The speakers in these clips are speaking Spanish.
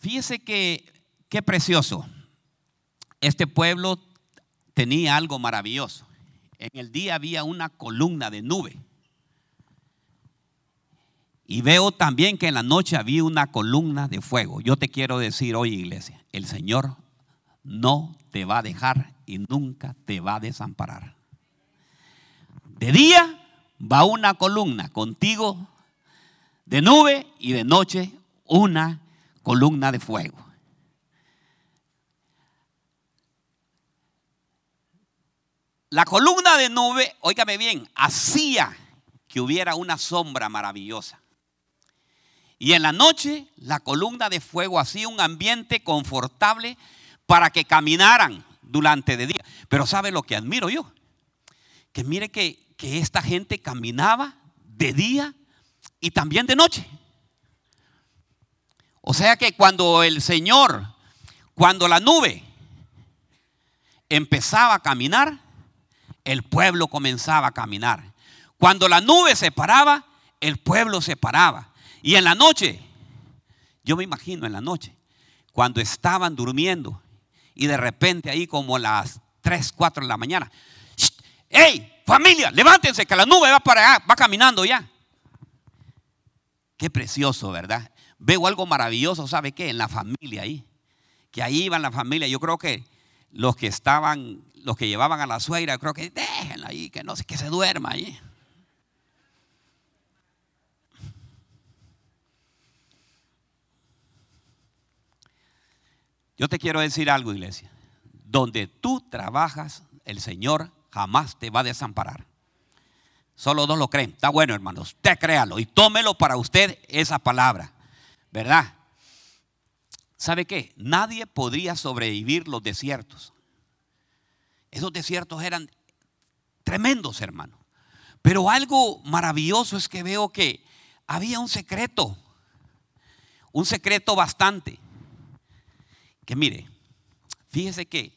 Fíjese que qué precioso. Este pueblo tenía algo maravilloso. En el día había una columna de nube. Y veo también que en la noche había una columna de fuego. Yo te quiero decir hoy, iglesia, el Señor no te va a dejar y nunca te va a desamparar. De día va una columna contigo de nube y de noche una columna de fuego. La columna de nube, óigame bien, hacía que hubiera una sombra maravillosa. Y en la noche la columna de fuego hacía un ambiente confortable para que caminaran durante el día. Pero ¿sabe lo que admiro yo? Que mire que, que esta gente caminaba de día y también de noche. O sea que cuando el Señor, cuando la nube empezaba a caminar, el pueblo comenzaba a caminar. Cuando la nube se paraba, el pueblo se paraba. Y en la noche, yo me imagino en la noche, cuando estaban durmiendo y de repente ahí como las 3, 4 de la mañana, ¡Hey, familia, levántense que la nube va para allá, va caminando ya! Qué precioso, ¿verdad? Veo algo maravilloso, ¿sabe qué? En la familia ahí. Que ahí iban la familia. Yo creo que los que estaban, los que llevaban a la suegra, creo que déjenla ahí, que no sé, que se duerma ahí. Yo te quiero decir algo, iglesia. Donde tú trabajas, el Señor jamás te va a desamparar. Solo dos lo creen. Está bueno, hermano. Usted créalo y tómelo para usted esa palabra. ¿Verdad? ¿Sabe qué? Nadie podría sobrevivir los desiertos. Esos desiertos eran tremendos, hermano. Pero algo maravilloso es que veo que había un secreto. Un secreto bastante. Que mire, fíjese que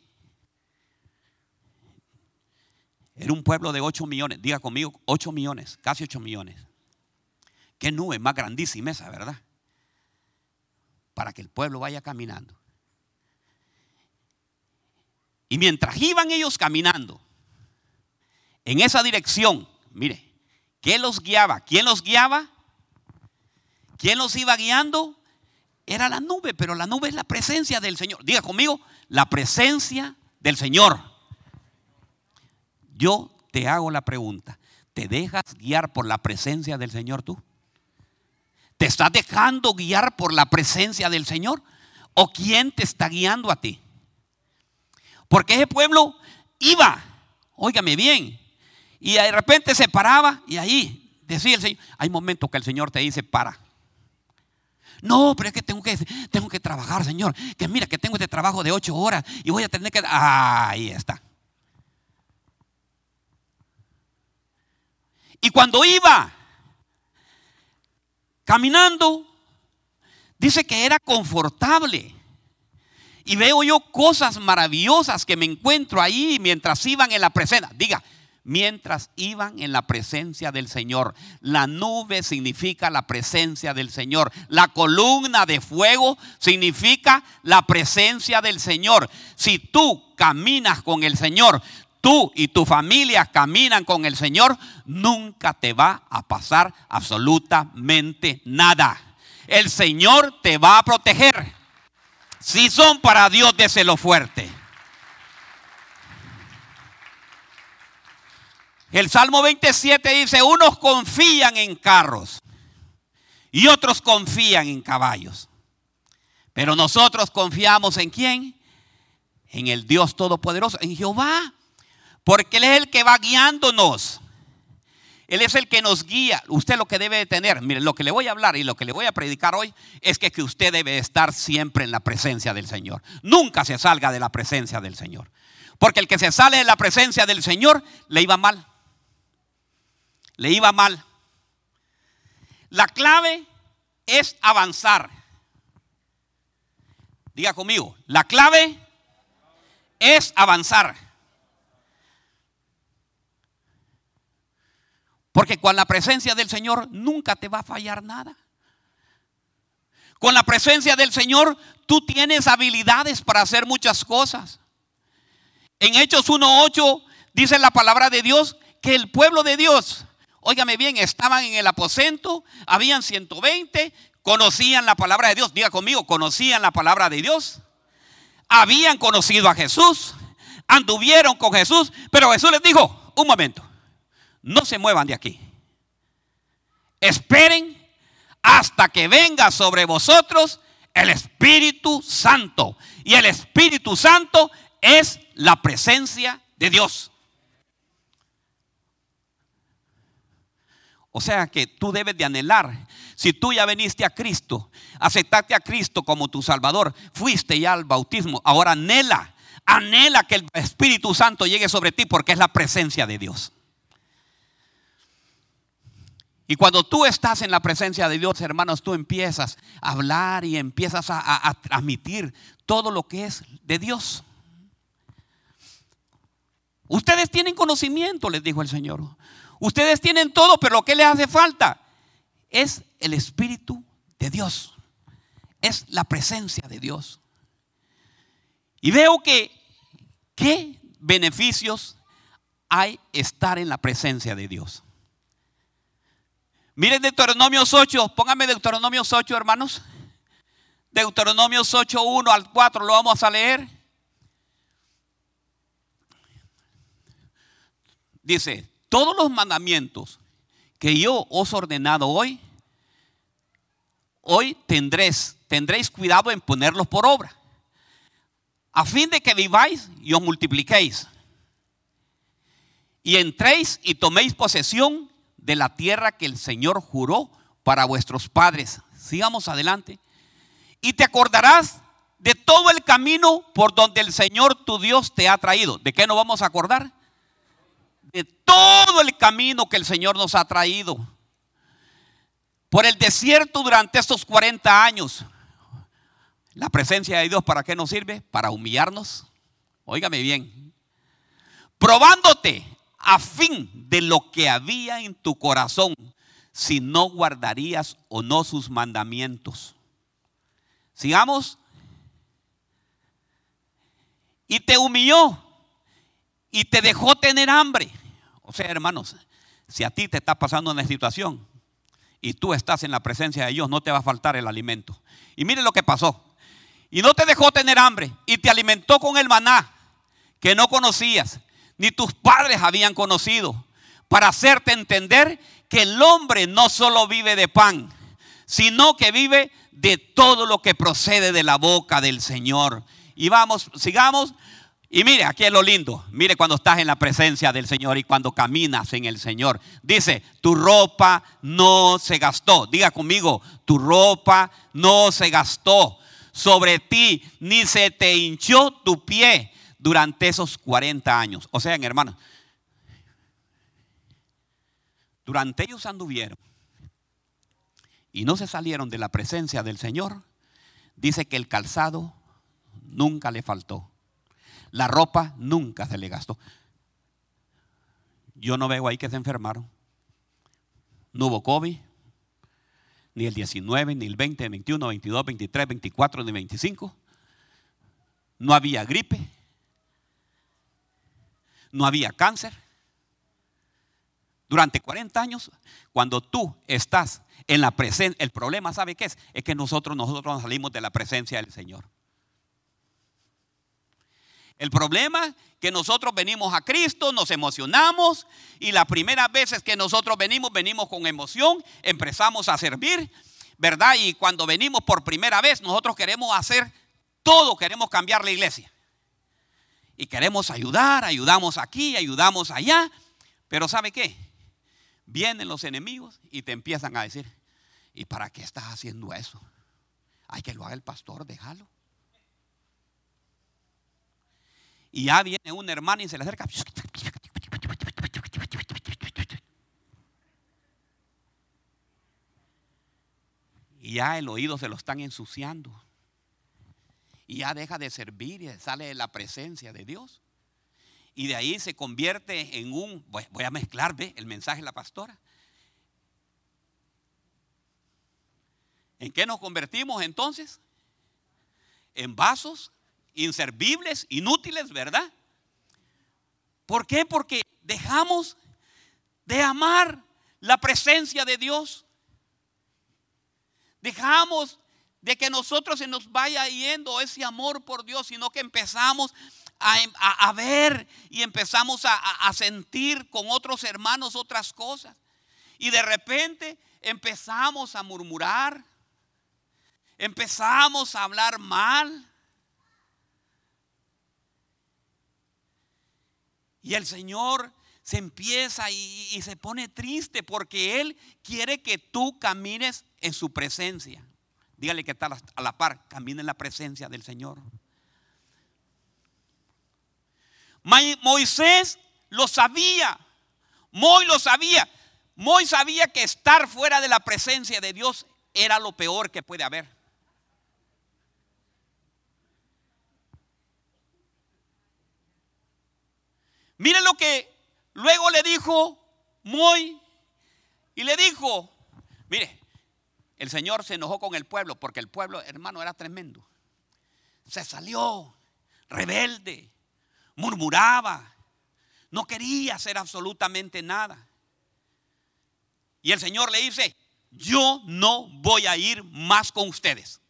era un pueblo de 8 millones. Diga conmigo, 8 millones, casi 8 millones. Qué nube más grandísima esa, ¿verdad? Para que el pueblo vaya caminando. Y mientras iban ellos caminando en esa dirección, mire, ¿qué los guiaba? ¿Quién los guiaba? ¿Quién los iba guiando? Era la nube, pero la nube es la presencia del Señor. Diga conmigo, la presencia del Señor. Yo te hago la pregunta, ¿te dejas guiar por la presencia del Señor tú? ¿Te estás dejando guiar por la presencia del Señor? ¿O quién te está guiando a ti? Porque ese pueblo iba, óigame bien, y de repente se paraba y ahí decía el Señor, hay momentos que el Señor te dice, para. No, pero es que tengo que, tengo que trabajar, Señor. Que mira que tengo este trabajo de ocho horas y voy a tener que... Ah, ahí está. Y cuando iba caminando, dice que era confortable. Y veo yo cosas maravillosas que me encuentro ahí mientras iban en la presencia. Diga, mientras iban en la presencia del Señor. La nube significa la presencia del Señor. La columna de fuego significa la presencia del Señor. Si tú caminas con el Señor, tú y tu familia caminan con el Señor, nunca te va a pasar absolutamente nada. El Señor te va a proteger. Si son para Dios, déselo fuerte. El Salmo 27 dice, unos confían en carros y otros confían en caballos. Pero nosotros confiamos en quién? En el Dios Todopoderoso, en Jehová. Porque Él es el que va guiándonos. Él es el que nos guía. Usted lo que debe de tener, mire, lo que le voy a hablar y lo que le voy a predicar hoy es que usted debe estar siempre en la presencia del Señor. Nunca se salga de la presencia del Señor. Porque el que se sale de la presencia del Señor le iba mal. Le iba mal. La clave es avanzar. Diga conmigo, la clave es avanzar. Porque con la presencia del Señor nunca te va a fallar nada. Con la presencia del Señor, tú tienes habilidades para hacer muchas cosas. En Hechos 1.8 dice la palabra de Dios que el pueblo de Dios, óigame bien, estaban en el aposento, habían 120, conocían la palabra de Dios. Diga conmigo, conocían la palabra de Dios. Habían conocido a Jesús, anduvieron con Jesús, pero Jesús les dijo, un momento, no se muevan de aquí. Esperen hasta que venga sobre vosotros el Espíritu Santo. Y el Espíritu Santo es la presencia de Dios. O sea que tú debes de anhelar. Si tú ya veniste a Cristo, aceptaste a Cristo como tu Salvador, fuiste ya al bautismo, ahora anhela, anhela que el Espíritu Santo llegue sobre ti porque es la presencia de Dios. Y cuando tú estás en la presencia de Dios, hermanos, tú empiezas a hablar y empiezas a, transmitir todo lo que es de Dios. Ustedes tienen conocimiento, les dijo el Señor. Ustedes tienen todo, pero lo que les hace falta es el Espíritu de Dios. Es la presencia de Dios. Y veo que qué beneficios hay estar en la presencia de Dios. Miren Deuteronomios 8, pónganme Deuteronomios 8, hermanos. Deuteronomios 8, 1 al 4, lo vamos a leer. Dice, todos los mandamientos que yo os he ordenado hoy, hoy tendréis, tendréis cuidado en ponerlos por obra, a fin de que viváis y os multipliquéis, y entréis y toméis posesión de la tierra que el Señor juró para vuestros padres. Sigamos adelante. Y te acordarás de todo el camino por donde el Señor tu Dios te ha traído. ¿De qué nos vamos a acordar? De todo el camino que el Señor nos ha traído. Por el desierto durante estos 40 años. La presencia de Dios, ¿para qué nos sirve? Para humillarnos. Óigame bien. Probándote a fin de lo que había en tu corazón, si no guardarías o no sus mandamientos. Sigamos. Y te humilló y te dejó tener hambre. O sea, hermanos, si a ti te está pasando una situación y tú estás en la presencia de Dios, no te va a faltar el alimento. Y mire lo que pasó. Y no te dejó tener hambre y te alimentó con el maná que no conocías ni tus padres habían conocido, para hacerte entender que el hombre no solo vive de pan, sino que vive de todo lo que procede de la boca del Señor. Y vamos, sigamos. Y mire, aquí es lo lindo. Mire cuando estás en la presencia del Señor y cuando caminas en el Señor. Dice, tu ropa no se gastó. Diga conmigo, tu ropa no se gastó sobre ti, ni se te hinchó tu pie durante esos 40 años. O sea, hermanos, durante ellos anduvieron y no se salieron de la presencia del Señor, dice que el calzado nunca le faltó. La ropa nunca se le gastó. Yo no veo ahí que se enfermaron. No hubo COVID, ni el 19, ni el 20, 21, 22, 23, 24, ni 25. No había gripe no había cáncer. Durante 40 años, cuando tú estás en la presencia, el problema, ¿sabe qué es? Es que nosotros, nosotros salimos de la presencia del Señor. El problema es que nosotros venimos a Cristo, nos emocionamos y las primeras veces que nosotros venimos, venimos con emoción, empezamos a servir, ¿verdad? Y cuando venimos por primera vez, nosotros queremos hacer todo, queremos cambiar la iglesia y queremos ayudar, ayudamos aquí, ayudamos allá, pero ¿sabe qué? Vienen los enemigos y te empiezan a decir, ¿y para qué estás haciendo eso? Hay que lo haga el pastor, déjalo. Y ya viene un hermano y se le acerca. Y ya el oído se lo están ensuciando y ya deja de servir y sale de la presencia de Dios. Y de ahí se convierte en un, voy a mezclar el mensaje de la pastora, ¿En qué nos convertimos entonces? En vasos inservibles, inútiles, ¿verdad? ¿Por qué? Porque dejamos de amar la presencia de Dios. Dejamos de que nosotros se nos vaya yendo ese amor por Dios, sino que empezamos a, ver y empezamos a, a sentir con otros hermanos otras cosas. Y de repente empezamos a murmurar, empezamos a hablar mal. Y el Señor se empieza y, se pone triste porque Él quiere que tú camines en su presencia. Dígale que está a la par, camina en la presencia del Señor. Moisés lo sabía. Moisés lo sabía. Moisés sabía que estar fuera de la presencia de Dios era lo peor que puede haber. Miren lo que luego le dijo Moy y le dijo, mire, el Señor se enojó con el pueblo porque el pueblo, hermano, era tremendo. Se salió rebelde, murmuraba, no quería hacer absolutamente nada. Y el Señor le dice, yo no voy a ir más con ustedes,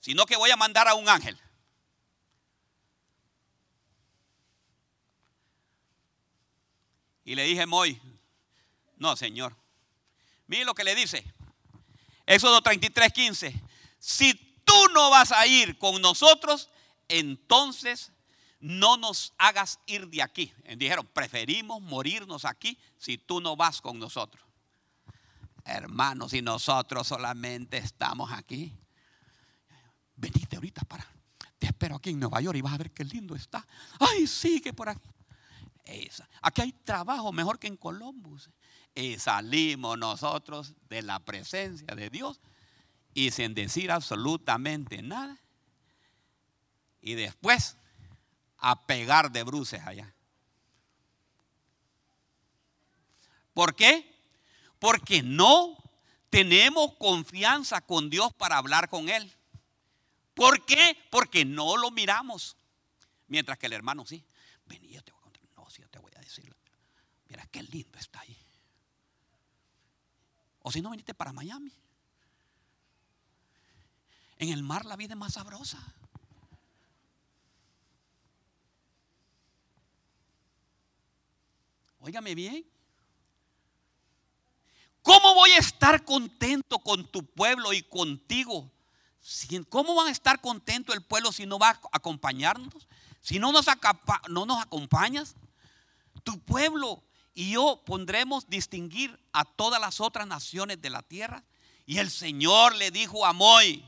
sino que voy a mandar a un ángel. Y le dije, Moy, no, Señor. Mire lo que le dice. Éxodo 33, 15. Si tú no vas a ir con nosotros, entonces no nos hagas ir de aquí. Dijeron, preferimos morirnos aquí si tú no vas con nosotros. Hermanos, si nosotros solamente estamos aquí, venite ahorita para. Te espero aquí en Nueva York y vas a ver qué lindo está. Ay, sigue por aquí. Aquí hay trabajo mejor que en Columbus. Y salimos nosotros de la presencia de Dios y sin decir absolutamente nada. Y después a pegar de bruces allá. ¿Por qué? Porque no tenemos confianza con Dios para hablar con Él. ¿Por qué? Porque no lo miramos. Mientras que el hermano sí. Vení, yo te voy a contar. No, sí, yo te voy a decir. Mira qué lindo está ahí. O si no, viniste para Miami. En el mar la vida es más sabrosa. Óigame bien. ¿Cómo voy a estar contento con tu pueblo y contigo? ¿Cómo van a estar contento el pueblo si no va a acompañarnos? Si no nos, no nos acompañas, tu pueblo y yo pondremos distinguir a todas las otras naciones de la tierra. Y el Señor le dijo a Moy,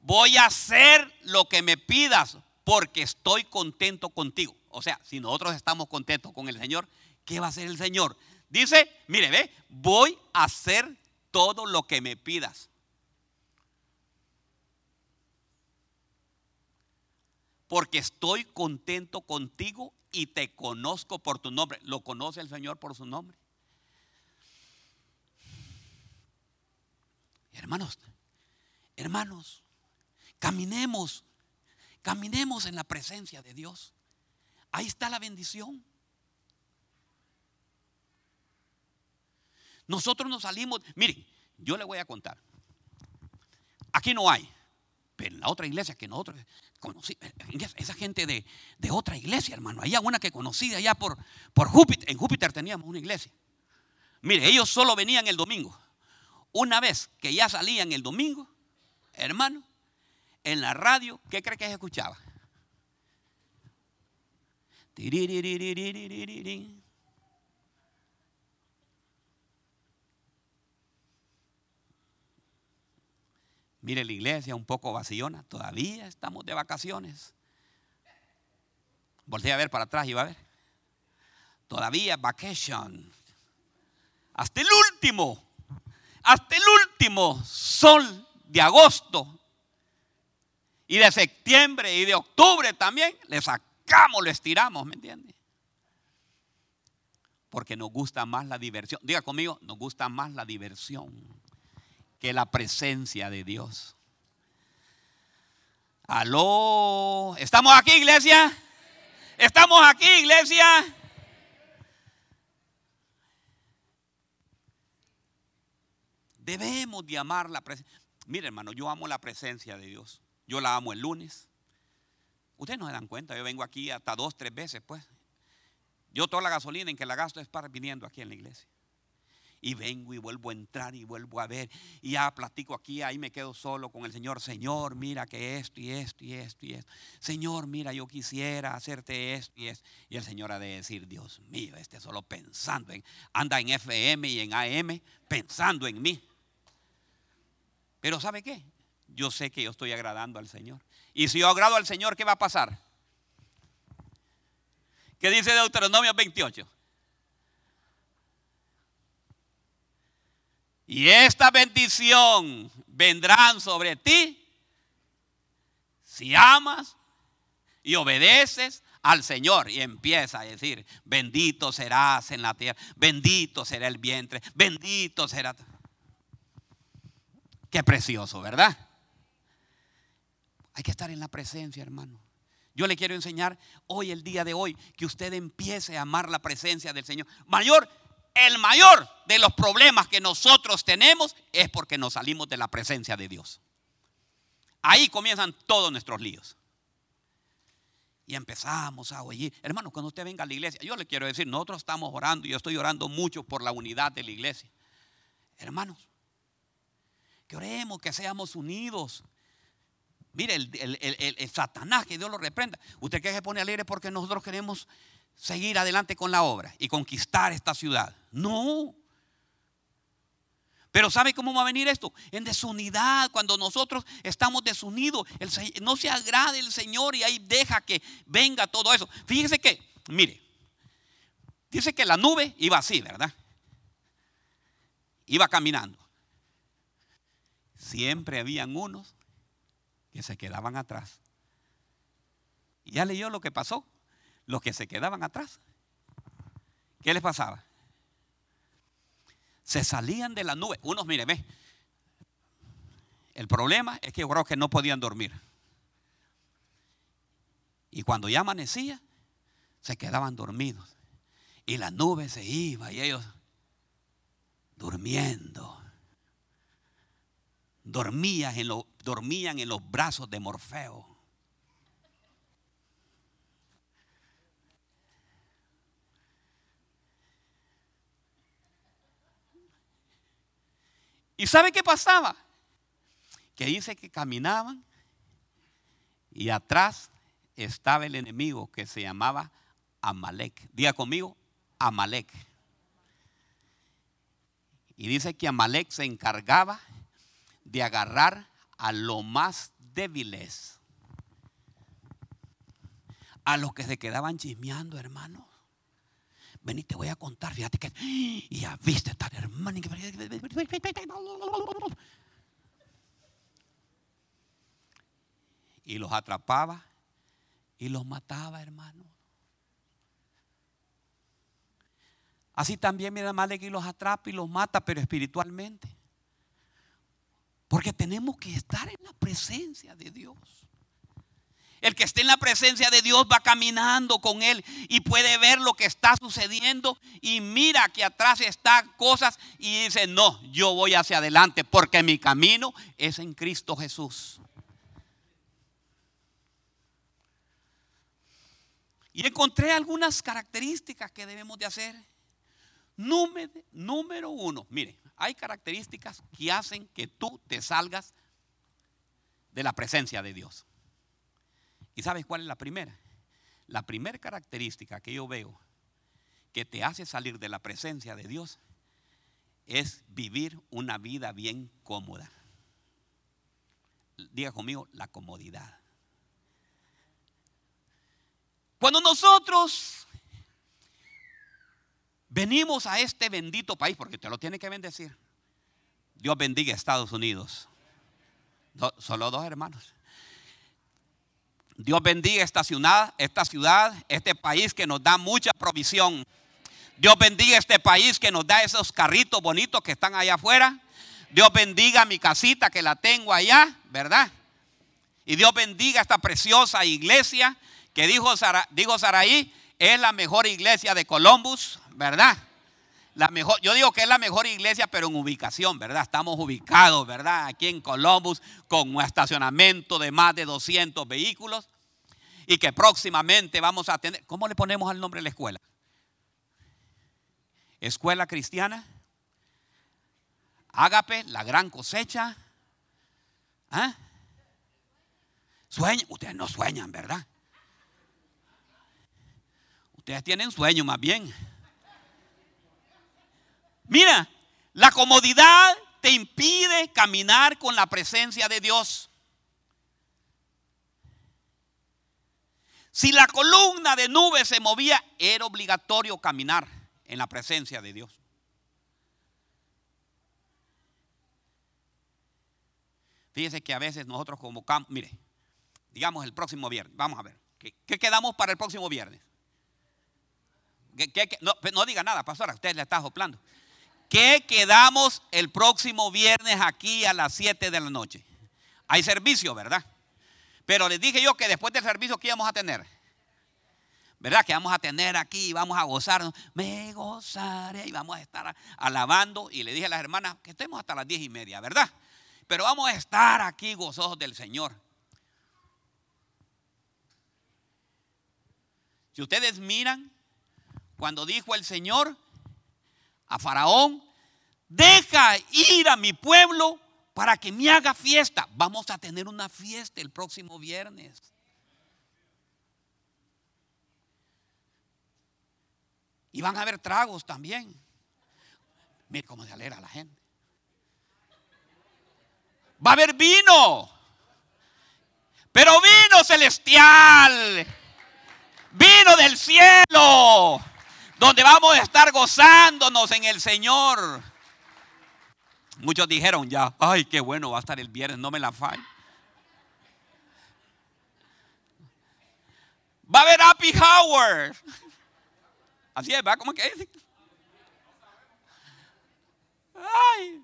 voy a hacer lo que me pidas porque estoy contento contigo. O sea, si nosotros estamos contentos con el Señor, ¿Qué va a hacer el Señor? Dice, mire, ve, voy a hacer todo lo que me pidas. Porque estoy contento contigo y te conozco por tu nombre. ¿Lo conoce el Señor por su nombre? Hermanos, hermanos, caminemos, caminemos en la presencia de Dios. Ahí está la bendición. Nosotros nos salimos, miren, yo le voy a contar. Aquí no hay, pero en la otra iglesia que nosotros conocí, esa gente de, otra iglesia, hermano, hay una que conocí allá por, por Júpiter, en Júpiter teníamos una iglesia. Mire, ellos solo venían el domingo. Una vez que ya salían el domingo, hermano, en la radio, ¿qué cree que se escuchaba? Mire la iglesia un poco vacillona, todavía estamos de vacaciones. Voltea a ver para atrás y va a ver. Todavía vacation. Hasta el último, hasta el último sol de agosto y de septiembre y de octubre también, le sacamos, lo estiramos, ¿me entiende? Porque nos gusta más la diversión. Diga conmigo, nos gusta más la diversión que la presencia de Dios. Aló, ¿estamos aquí, iglesia? ¿Estamos aquí, iglesia? Debemos de amar la presencia. Mire, hermano, yo amo la presencia de Dios. Yo la amo el lunes. Ustedes no se dan cuenta, yo vengo aquí hasta dos, tres veces, pues. Yo toda la gasolina en que la gasto es para viniendo aquí en la iglesia. Y vengo y vuelvo a entrar y vuelvo a ver. Y ya platico aquí, ahí me quedo solo con el Señor. Señor, mira que esto y esto y esto y esto. Señor, mira, yo quisiera hacerte esto y esto. Y el Señor ha de decir, Dios mío, este solo pensando en, anda en FM y en AM, pensando en mí. Pero ¿sabe qué? Yo sé que yo estoy agradando al Señor. Y si yo agrado al Señor, ¿qué va a pasar? ¿Qué dice Deuteronomio 28? Y esta bendición vendrán sobre ti si amas y obedeces al Señor. Y empieza a decir, bendito serás en la tierra, bendito será el vientre, bendito será... Qué precioso, ¿verdad? Hay que estar en la presencia, hermano. Yo le quiero enseñar hoy, el día de hoy, que usted empiece a amar la presencia del Señor. Mayor, el mayor de los problemas que nosotros tenemos es porque nos salimos de la presencia de Dios. Ahí comienzan todos nuestros líos. Y empezamos a oír. Hermano, cuando usted venga a la iglesia, yo le quiero decir, nosotros estamos orando y yo estoy orando mucho por la unidad de la iglesia. Hermanos, que oremos, que seamos unidos. Mire, el, Satanás, que Dios lo reprenda. Usted que se pone alegre porque nosotros queremos seguir adelante con la obra y conquistar esta ciudad. No. Pero ¿sabe cómo va a venir esto? En desunidad, cuando nosotros estamos desunidos, no se agrade el Señor y ahí deja que venga todo eso. Fíjese que, mire, dice que la nube iba así, ¿verdad? Iba caminando siempre habían unos que se quedaban atrás. Ya leyó lo que pasó. Los que se quedaban atrás. ¿Qué les pasaba? Se salían de la nube. Unos, mire, ve. El problema es que yo creo que no podían dormir. Y cuando ya amanecía, se quedaban dormidos. Y la nube se iba y ellos durmiendo dormían en, dormían en los brazos de Morfeo. ¿Y sabe qué pasaba? Que dice que caminaban y atrás estaba el enemigo que se llamaba Amalek. Diga conmigo, Amalek. Y dice que Amalek se encargaba de agarrar a los más débiles, a los que se quedaban chismeando, hermano. Vení, te voy a contar, fíjate que, y ya viste tal hermano. Y los atrapaba y los mataba, hermano. Así también, mira, que los atrapa y los mata, pero espiritualmente. Porque tenemos que estar en la presencia de Dios. El que esté en la presencia de Dios va caminando con Él y puede ver lo que está sucediendo y mira que atrás están cosas y dice, no, yo voy hacia adelante porque mi camino es en Cristo Jesús. Y encontré algunas características que debemos de hacer. Número, número uno, mire, hay características que hacen que tú te salgas de la presencia de Dios. ¿Y sabes cuál es la primera? La primera característica que yo veo que te hace salir de la presencia de Dios es vivir una vida bien cómoda. Diga conmigo, la comodidad. Cuando nosotros Venimos a este bendito país porque te lo tiene que bendecir. Dios bendiga a Estados Unidos. solo dos hermanos. Dios bendiga esta ciudad, esta ciudad, este país que nos da mucha provisión. Dios bendiga este país que nos da esos carritos bonitos que están allá afuera. Dios bendiga mi casita que la tengo allá, ¿verdad? Y Dios bendiga esta preciosa iglesia que dijo, dijo Saraí, es la mejor iglesia de Columbus, ¿verdad? La mejor, yo digo que es la mejor iglesia, pero en ubicación, ¿verdad? Estamos ubicados, ¿verdad? Aquí en Columbus, con un estacionamiento de más de 200 vehículos. Y que próximamente vamos a tener, ¿cómo le ponemos al nombre de la escuela? Escuela Cristiana. Ágape, la gran cosecha. ¿Ah? Ustedes no sueñan, ¿verdad? Ustedes tienen sueño más bien. Mira, la comodidad te impide caminar con la presencia de Dios. Si la columna de nube se movía, era obligatorio caminar en la presencia de Dios. Fíjese que a veces nosotros convocamos, mire, digamos el próximo viernes, vamos a ver, ¿qué, quedamos para el próximo viernes? no, no, diga nada, pastora, usted le está soplando. ¿Qué quedamos el próximo viernes aquí a las 7 de la noche? Hay servicio, ¿verdad? Pero les dije yo que después del servicio, ¿qué íbamos a tener? ¿Verdad? Que vamos a tener aquí, vamos a gozarnos. Me gozaré y vamos a estar alabando. Y le dije a las hermanas que estemos hasta las diez y media, ¿verdad? Pero vamos a estar aquí gozosos del Señor. Si ustedes miran, cuando dijo el Señor, a Faraón, deja ir a mi pueblo para que me haga fiesta. Vamos a tener una fiesta el próximo viernes. Y van a haber tragos también. Mire cómo se alegra la gente. Va a haber vino. Pero vino celestial. Vino del cielo donde vamos a estar gozándonos en el Señor. Muchos dijeron ya, ay, qué bueno va a estar el viernes, no me la falle. Va a haber happy hour. Así es, ¿va? ¿Cómo que es? Ay,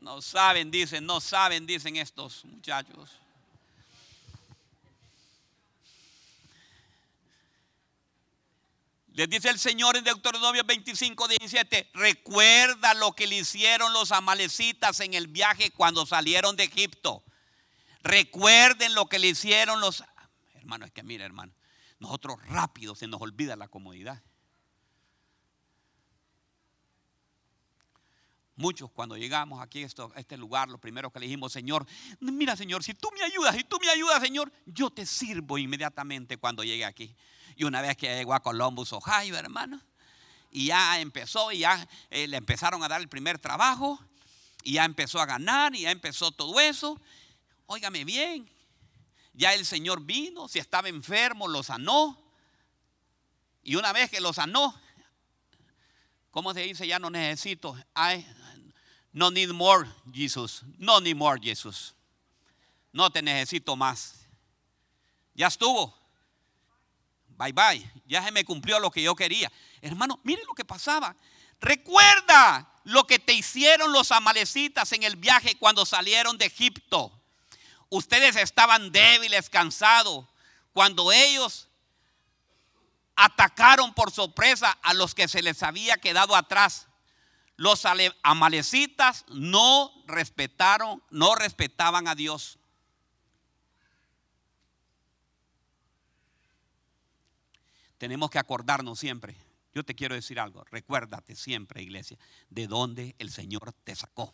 no saben, dicen, no saben, dicen estos muchachos. Les dice el Señor en Deuteronomio 25, 17, recuerda lo que le hicieron los amalecitas en el viaje cuando salieron de Egipto. Recuerden lo que le hicieron los... Hermano, es que mira, hermano, nosotros rápido se nos olvida la comodidad. Muchos cuando llegamos aquí a este lugar, lo primero que le dijimos, Señor, mira Señor, si tú me ayudas, si tú me ayudas, Señor, yo te sirvo inmediatamente cuando llegue aquí. Y una vez que llegó a Columbus, Ohio, hermano, y ya empezó, y ya eh, le empezaron a dar el primer trabajo, y ya empezó a ganar, y ya empezó todo eso. Óigame bien, ya el Señor vino, si estaba enfermo, lo sanó. Y una vez que lo sanó, ¿cómo se dice? Ya no necesito. No need more, Jesus. No need more, Jesus. No te necesito más. Ya estuvo. Bye bye. Ya se me cumplió lo que yo quería. Hermano, mire lo que pasaba. Recuerda lo que te hicieron los amalecitas en el viaje cuando salieron de Egipto. Ustedes estaban débiles, cansados, cuando ellos atacaron por sorpresa a los que se les había quedado atrás. Los amalecitas no respetaron, no respetaban a Dios. Tenemos que acordarnos siempre. Yo te quiero decir algo, recuérdate siempre, iglesia, de dónde el Señor te sacó.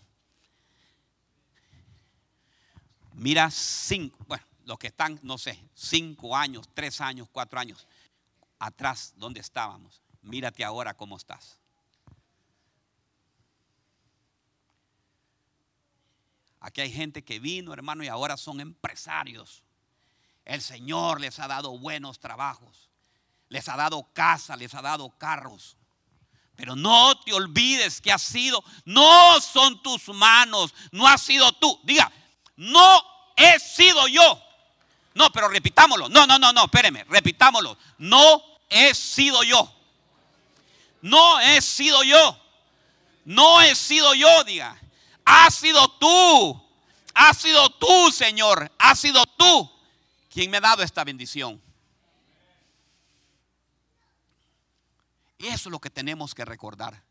Mira cinco, bueno, los que están, no sé, cinco años, tres años, cuatro años atrás, ¿dónde estábamos? Mírate ahora cómo estás. Aquí hay gente que vino, hermano, y ahora son empresarios. El Señor les ha dado buenos trabajos les ha dado casa, les ha dado carros. Pero no te olvides que ha sido, no son tus manos, no has sido tú. Diga, no he sido yo. No, pero repitámoslo. No, no, no, no, espéreme, repitámoslo. No he sido yo. No he sido yo. No he sido yo, diga. Has sido tú. Has sido tú, Señor. Has sido tú quien me ha dado esta bendición. Y eso es lo que tenemos que recordar.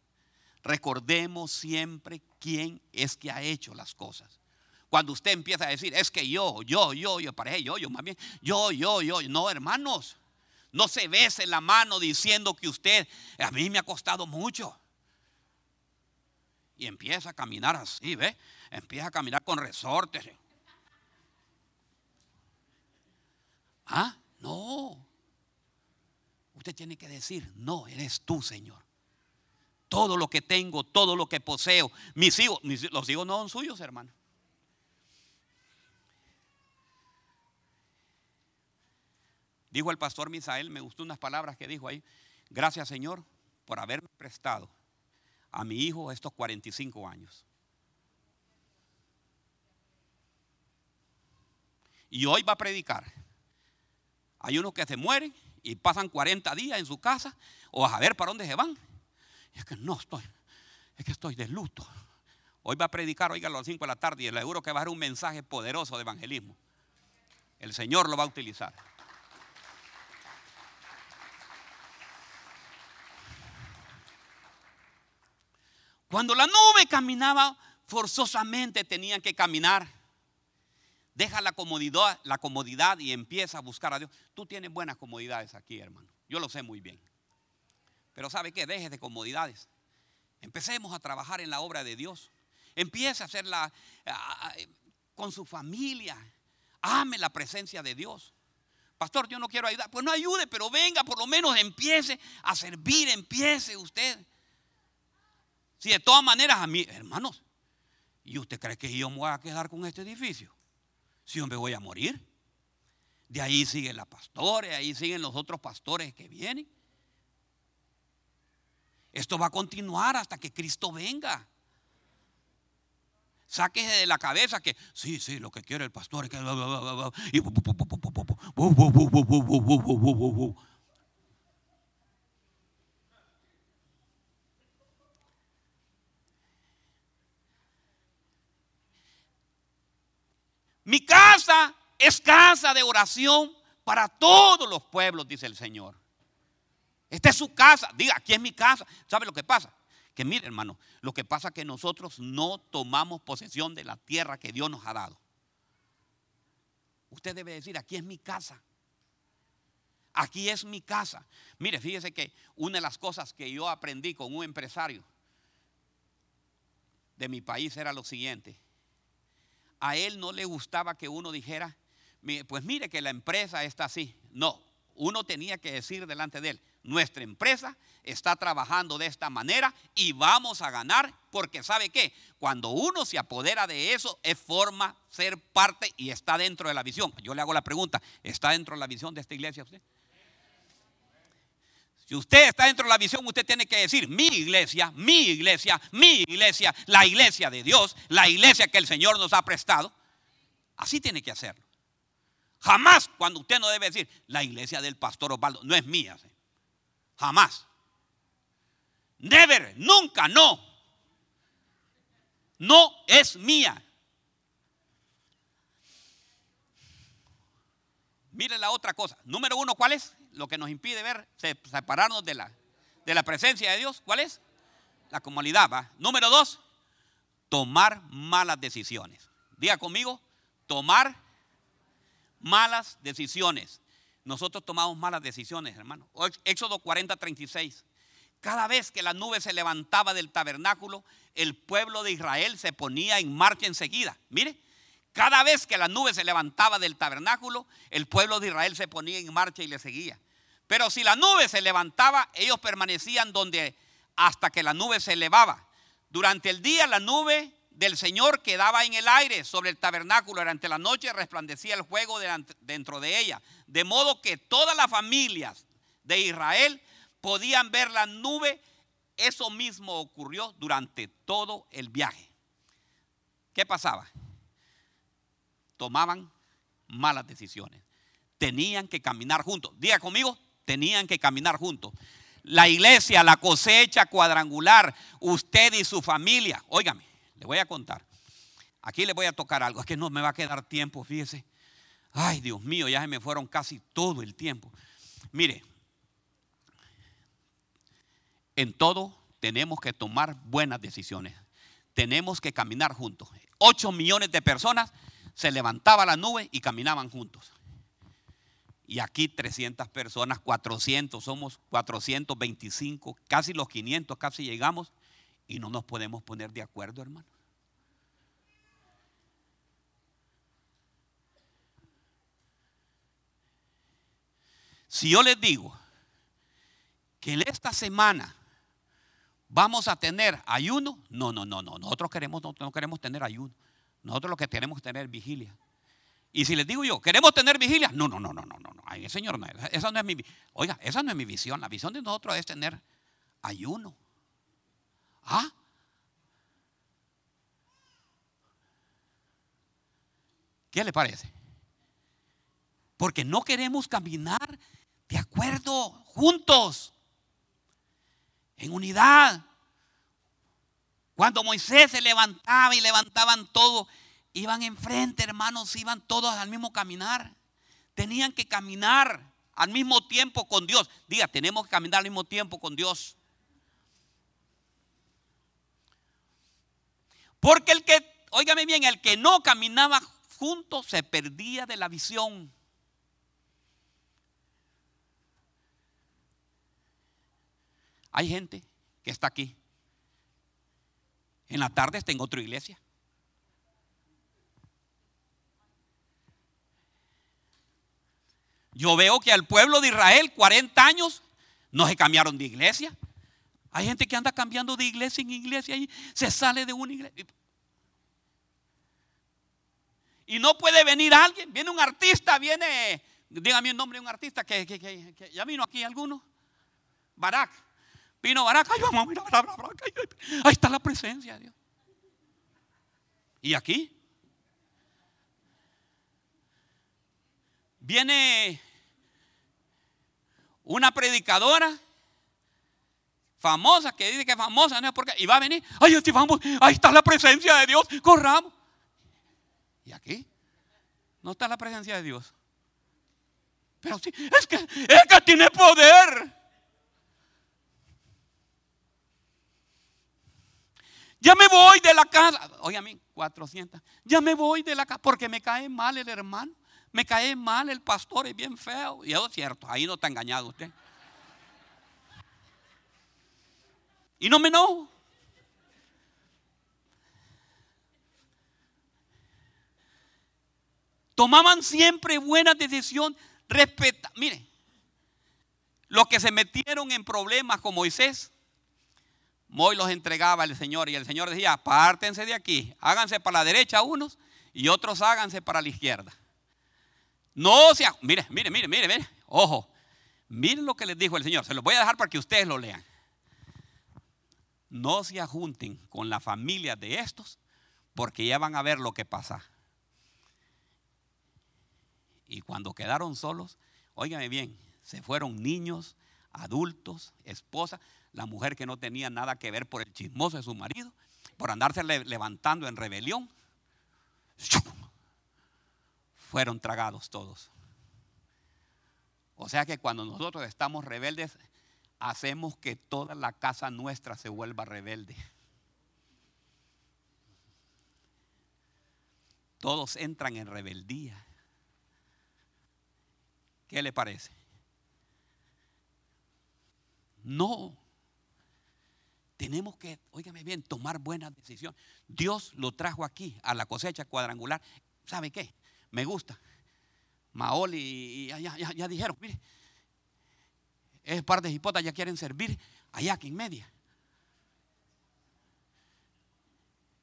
Recordemos siempre quién es que ha hecho las cosas. Cuando usted empieza a decir, es que yo, yo, yo, yo, parece yo, yo, más bien, yo, yo, yo. No, hermanos, no se bese la mano diciendo que usted, a mí me ha costado mucho. Y empieza a caminar así, ¿ve? Empieza a caminar con resortes. Ah, no. Usted tiene que decir, no, eres tú, Señor. Todo lo que tengo, todo lo que poseo, mis hijos, los hijos no son suyos, hermano. Dijo el pastor Misael, me gustó unas palabras que dijo ahí. Gracias, Señor, por haberme prestado a mi hijo estos 45 años. Y hoy va a predicar. Hay unos que se mueren y pasan 40 días en su casa o a ver para dónde se van. Y es que no estoy, es que estoy de luto. Hoy va a predicar, oiga, a las 5 de la tarde y le aseguro que va a dar un mensaje poderoso de evangelismo. El Señor lo va a utilizar. Cuando la nube caminaba, forzosamente tenían que caminar. Deja la comodidad, la comodidad y empieza a buscar a Dios. Tú tienes buenas comodidades aquí, hermano. Yo lo sé muy bien. Pero ¿sabe qué? Deje de comodidades. Empecemos a trabajar en la obra de Dios. Empiece a hacerla con su familia. Ame la presencia de Dios. Pastor, yo no quiero ayudar. Pues no ayude, pero venga, por lo menos empiece a servir, empiece usted. Si de todas maneras a mí, hermanos, ¿y usted cree que yo me voy a quedar con este edificio? Si yo me voy a morir. De ahí siguen las pastores, ahí siguen los otros pastores que vienen. Esto va a continuar hasta que Cristo venga. Sáquese de la cabeza que sí, sí, lo que quiere el pastor es que Mi casa es casa de oración para todos los pueblos, dice el Señor. Esta es su casa. Diga, aquí es mi casa. ¿Sabe lo que pasa? Que mire, hermano, lo que pasa es que nosotros no tomamos posesión de la tierra que Dios nos ha dado. Usted debe decir, aquí es mi casa. Aquí es mi casa. Mire, fíjese que una de las cosas que yo aprendí con un empresario de mi país era lo siguiente a él no le gustaba que uno dijera, pues mire que la empresa está así. No, uno tenía que decir delante de él, nuestra empresa está trabajando de esta manera y vamos a ganar porque sabe que cuando uno se apodera de eso es forma ser parte y está dentro de la visión. Yo le hago la pregunta, ¿está dentro de la visión de esta iglesia usted? Si usted está dentro de la visión, usted tiene que decir, mi iglesia, mi iglesia, mi iglesia, la iglesia de Dios, la iglesia que el Señor nos ha prestado. Así tiene que hacerlo. Jamás cuando usted no debe decir, la iglesia del pastor Osvaldo no es mía. Jamás. Never, nunca, no. No es mía. Mire la otra cosa. Número uno, ¿cuál es? Lo que nos impide ver, separarnos de la, de la presencia de Dios. ¿Cuál es? La comodidad. ¿va? Número dos, tomar malas decisiones. Diga conmigo, tomar malas decisiones. Nosotros tomamos malas decisiones, hermano. Éxodo 40, 36. Cada vez que la nube se levantaba del tabernáculo, el pueblo de Israel se ponía en marcha enseguida. Mire, cada vez que la nube se levantaba del tabernáculo, el pueblo de Israel se ponía en marcha y le seguía. Pero si la nube se levantaba, ellos permanecían donde hasta que la nube se elevaba. Durante el día la nube del Señor quedaba en el aire sobre el tabernáculo. Durante la noche resplandecía el fuego dentro de ella. De modo que todas las familias de Israel podían ver la nube. Eso mismo ocurrió durante todo el viaje. ¿Qué pasaba? tomaban malas decisiones. Tenían que caminar juntos. Diga conmigo, tenían que caminar juntos. La iglesia, la cosecha cuadrangular, usted y su familia. Óigame, le voy a contar. Aquí le voy a tocar algo, es que no me va a quedar tiempo, fíjese. Ay, Dios mío, ya se me fueron casi todo el tiempo. Mire, en todo tenemos que tomar buenas decisiones. Tenemos que caminar juntos. 8 millones de personas se levantaba la nube y caminaban juntos. Y aquí 300 personas, 400, somos 425, casi los 500, casi llegamos y no nos podemos poner de acuerdo, hermano. Si yo les digo que en esta semana vamos a tener ayuno, no, no, no, no, nosotros queremos, no, queremos tener ayuno. Nosotros lo que tenemos que tener vigilia. Y si les digo yo, ¿queremos tener vigilia? No, no, no, no, no, no, no. Ay, señor, no, esa no es mi, oiga, esa no es mi visión. La visión de nosotros es tener ayuno. ¿Ah? ¿Qué le parece? Porque no queremos caminar de acuerdo, juntos, en unidad. Cuando Moisés se levantaba y levantaban todo, iban enfrente, hermanos, iban todos al mismo caminar. Tenían que caminar al mismo tiempo con Dios. Diga, tenemos que caminar al mismo tiempo con Dios. Porque el que, óigame bien, el que no caminaba juntos se perdía de la visión. Hay gente que está aquí. En la tarde está en otra iglesia. Yo veo que al pueblo de Israel 40 años no se cambiaron de iglesia. Hay gente que anda cambiando de iglesia en iglesia y se sale de una iglesia. Y no puede venir alguien. Viene un artista, viene, dígame el nombre de un artista que, ya vino aquí alguno. Barak. Vino Barak, vamos, mira, ahí está la presencia de Dios. ¿Y aquí? Viene una predicadora famosa que dice que es famosa, ¿no? Porque, y va a venir, ay, vamos, ahí está la presencia de Dios, corramos. ¿Y aquí? No está la presencia de Dios. Pero sí, es que, es que tiene poder. Ya me voy de la casa. Oye a mí, 400. Ya me voy de la casa porque me cae mal el hermano. Me cae mal el pastor, es bien feo. Y es cierto, ahí no está engañado usted. Y no me enojo. Tomaban siempre buena decisión. Respeta. Mire, los que se metieron en problemas con Moisés Moy los entregaba al Señor y el Señor decía, apártense de aquí, háganse para la derecha unos y otros háganse para la izquierda. No se, mire, mire, mire, mire, mire, ojo, miren lo que les dijo el Señor, se los voy a dejar para que ustedes lo lean. No se ajunten con la familia de estos porque ya van a ver lo que pasa. Y cuando quedaron solos, óigame bien, se fueron niños, adultos, esposas la mujer que no tenía nada que ver por el chismoso de su marido, por andarse levantando en rebelión, fueron tragados todos. O sea que cuando nosotros estamos rebeldes, hacemos que toda la casa nuestra se vuelva rebelde. Todos entran en rebeldía. ¿Qué le parece? No. Tenemos que, óigame bien, tomar buenas decisiones. Dios lo trajo aquí a la cosecha cuadrangular. ¿Sabe qué? Me gusta. Maoli y ya, dijeron, mire, es par de hipotas ya quieren servir allá aquí en media.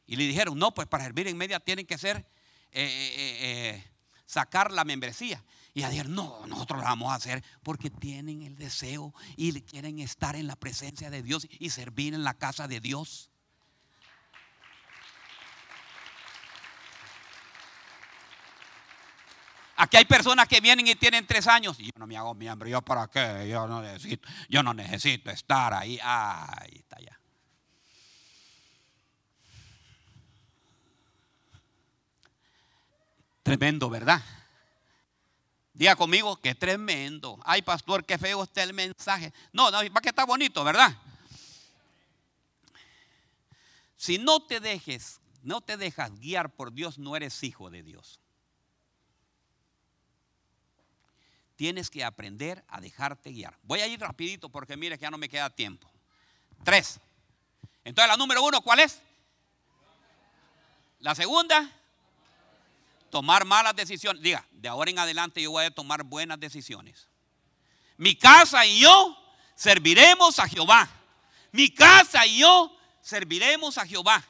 Y le dijeron, no, pues para servir en media tienen que ser, eh, eh, eh, sacar la membresía. Y a decir, no, nosotros lo vamos a hacer porque tienen el deseo y quieren estar en la presencia de Dios y servir en la casa de Dios. Aquí hay personas que vienen y tienen tres años. Y yo no me hago miembro. ¿Yo para qué? Yo no necesito, estar ahí. Ahí está ya. Tremendo, ¿verdad? Diga conmigo, que tremendo. Ay, pastor, qué feo está el mensaje. No, no, va que está bonito, ¿verdad? Si no te dejes, no te dejas guiar por Dios, no eres hijo de Dios. Tienes que aprender a dejarte guiar. Voy a ir rapidito porque mire que ya no me queda tiempo. Tres. Entonces la número uno, ¿cuál es? La segunda, tomar malas decisiones. Diga, de ahora en adelante yo voy a tomar buenas decisiones. Mi casa y yo serviremos a Jehová. Mi casa y yo serviremos a Jehová.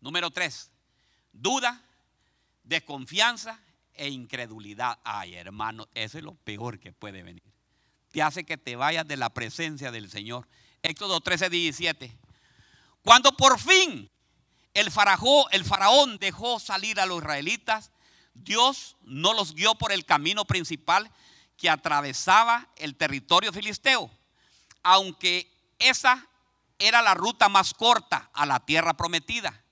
Número tres, duda, desconfianza e incredulidad. Ay, hermano, eso es lo peor que puede venir. Te hace que te vayas de la presencia del Señor. Éxodo 13, 17. Cuando por fin el, el faraón dejó salir a los israelitas, Dios no los guió por el camino principal que atravesaba el territorio filisteo, aunque esa era la ruta más corta a la tierra prometida.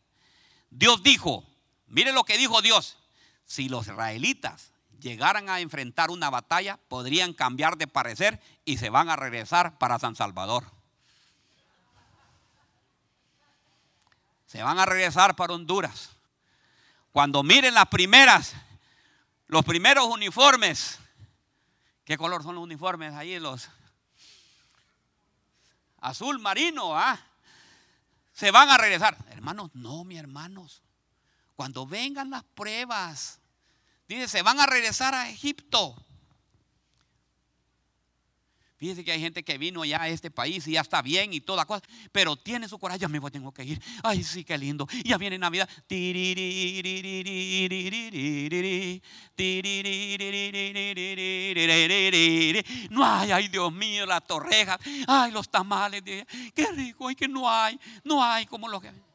Dios dijo, mire lo que dijo Dios, si los israelitas llegaran a enfrentar una batalla, podrían cambiar de parecer y se van a regresar para San Salvador. se van a regresar para Honduras. Cuando miren las primeras, los primeros uniformes, ¿qué color son los uniformes ahí? Los azul marino, ¿ah? Se van a regresar. Hermanos, no, mi hermanos. Cuando vengan las pruebas, dice, se van a regresar a Egipto. Fíjese que hay gente que vino ya a este país y ya está bien y toda cosa, pero tiene su corazón, ya me voy, tengo que ir. Ay, sí, qué lindo. Ya viene Navidad. No hay, ay, Dios mío, las torrejas. Ay, los tamales. Qué rico, ay, que no hay. No hay como lo que.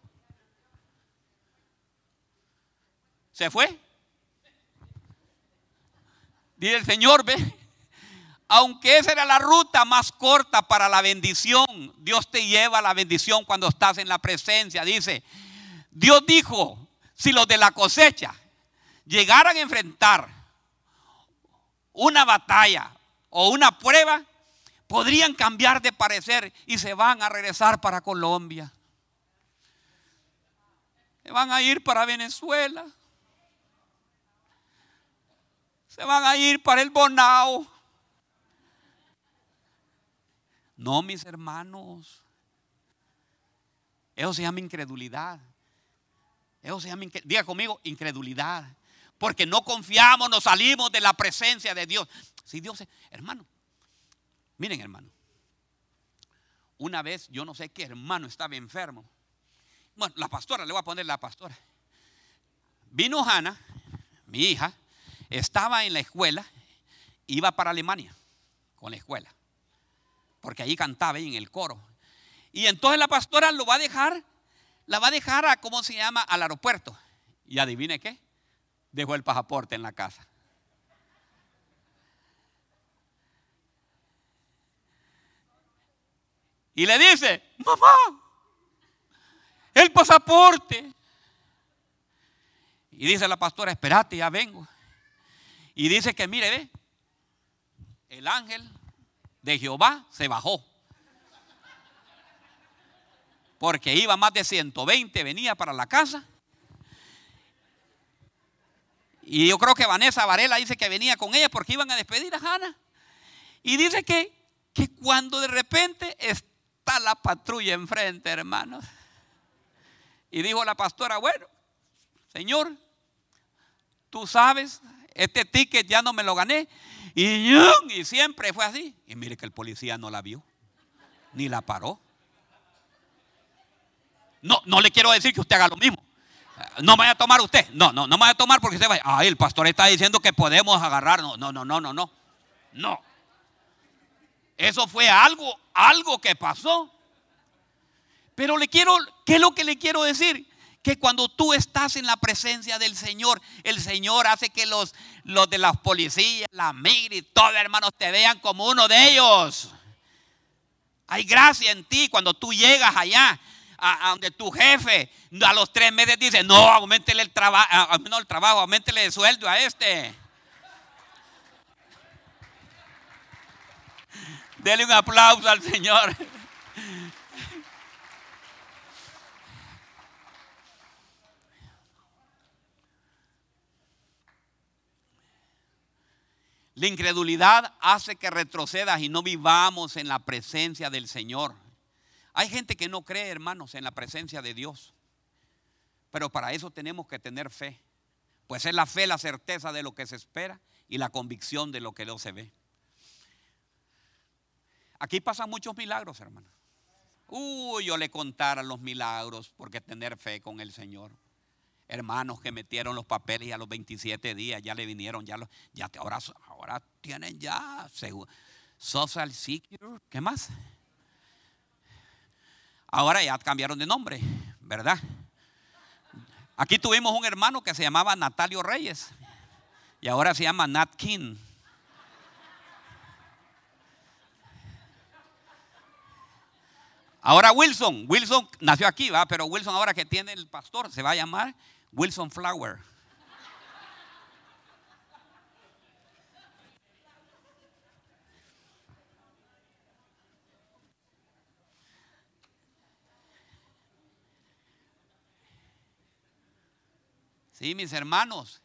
¿Se fue? Dice el Señor, ve aunque esa era la ruta más corta para la bendición, Dios te lleva a la bendición cuando estás en la presencia. Dice, Dios dijo, si los de la cosecha llegaran a enfrentar una batalla o una prueba, podrían cambiar de parecer y se van a regresar para Colombia. Se van a ir para Venezuela. Se van a ir para el Bonao. No, mis hermanos. Eso se llama incredulidad. Eso se llama, diga conmigo, incredulidad. Porque no confiamos, nos salimos de la presencia de Dios. Si Dios es, hermano, miren hermano, una vez yo no sé qué hermano estaba enfermo. Bueno, la pastora, le voy a poner la pastora. Vino Hanna, mi hija, estaba en la escuela, iba para Alemania con la escuela porque ahí cantaba en el coro. Y entonces la pastora lo va a dejar, la va a dejar a, ¿cómo se llama?, al aeropuerto. Y adivine qué, dejó el pasaporte en la casa. Y le dice, mamá, el pasaporte. Y dice la pastora, espérate, ya vengo. Y dice que mire, ve, el ángel de Jehová se bajó. Porque iba más de 120, venía para la casa. Y yo creo que Vanessa Varela dice que venía con ella porque iban a despedir a Hannah. Y dice que, que cuando de repente está la patrulla enfrente, hermanos. Y dijo la pastora, bueno, Señor, tú sabes, este ticket ya no me lo gané. Y, y siempre fue así. Y mire que el policía no la vio, ni la paró. No, no le quiero decir que usted haga lo mismo. No me vaya a tomar usted. No, no, no me vaya a tomar porque usted va. Ah, el pastor está diciendo que podemos agarrar. No, no, no, no, no, no. No. Eso fue algo, algo que pasó. Pero le quiero, ¿qué es lo que le quiero decir? Que cuando tú estás en la presencia del Señor, el Señor hace que los, los de las policías, la migra y todos hermanos te vean como uno de ellos. Hay gracia en ti cuando tú llegas allá a, donde tu jefe a los tres meses dice, no, aumentele el trabajo, no el trabajo, aumentele el sueldo a este. Dele un aplauso al Señor. La incredulidad hace que retrocedas y no vivamos en la presencia del Señor. Hay gente que no cree, hermanos, en la presencia de Dios. Pero para eso tenemos que tener fe. Pues es la fe la certeza de lo que se espera y la convicción de lo que no se ve. Aquí pasan muchos milagros, hermanos. Uy, yo le contara los milagros porque tener fe con el Señor hermanos que metieron los papeles y a los 27 días ya le vinieron, ya, ya ahora, ahora tienen ya Social Security, ¿qué más? Ahora ya cambiaron de nombre, ¿verdad? Aquí tuvimos un hermano que se llamaba Natalio Reyes y ahora se llama Nat King. Ahora Wilson, Wilson nació aquí, va, pero Wilson ahora que tiene el pastor se va a llamar Wilson Flower. Sí, mis hermanos.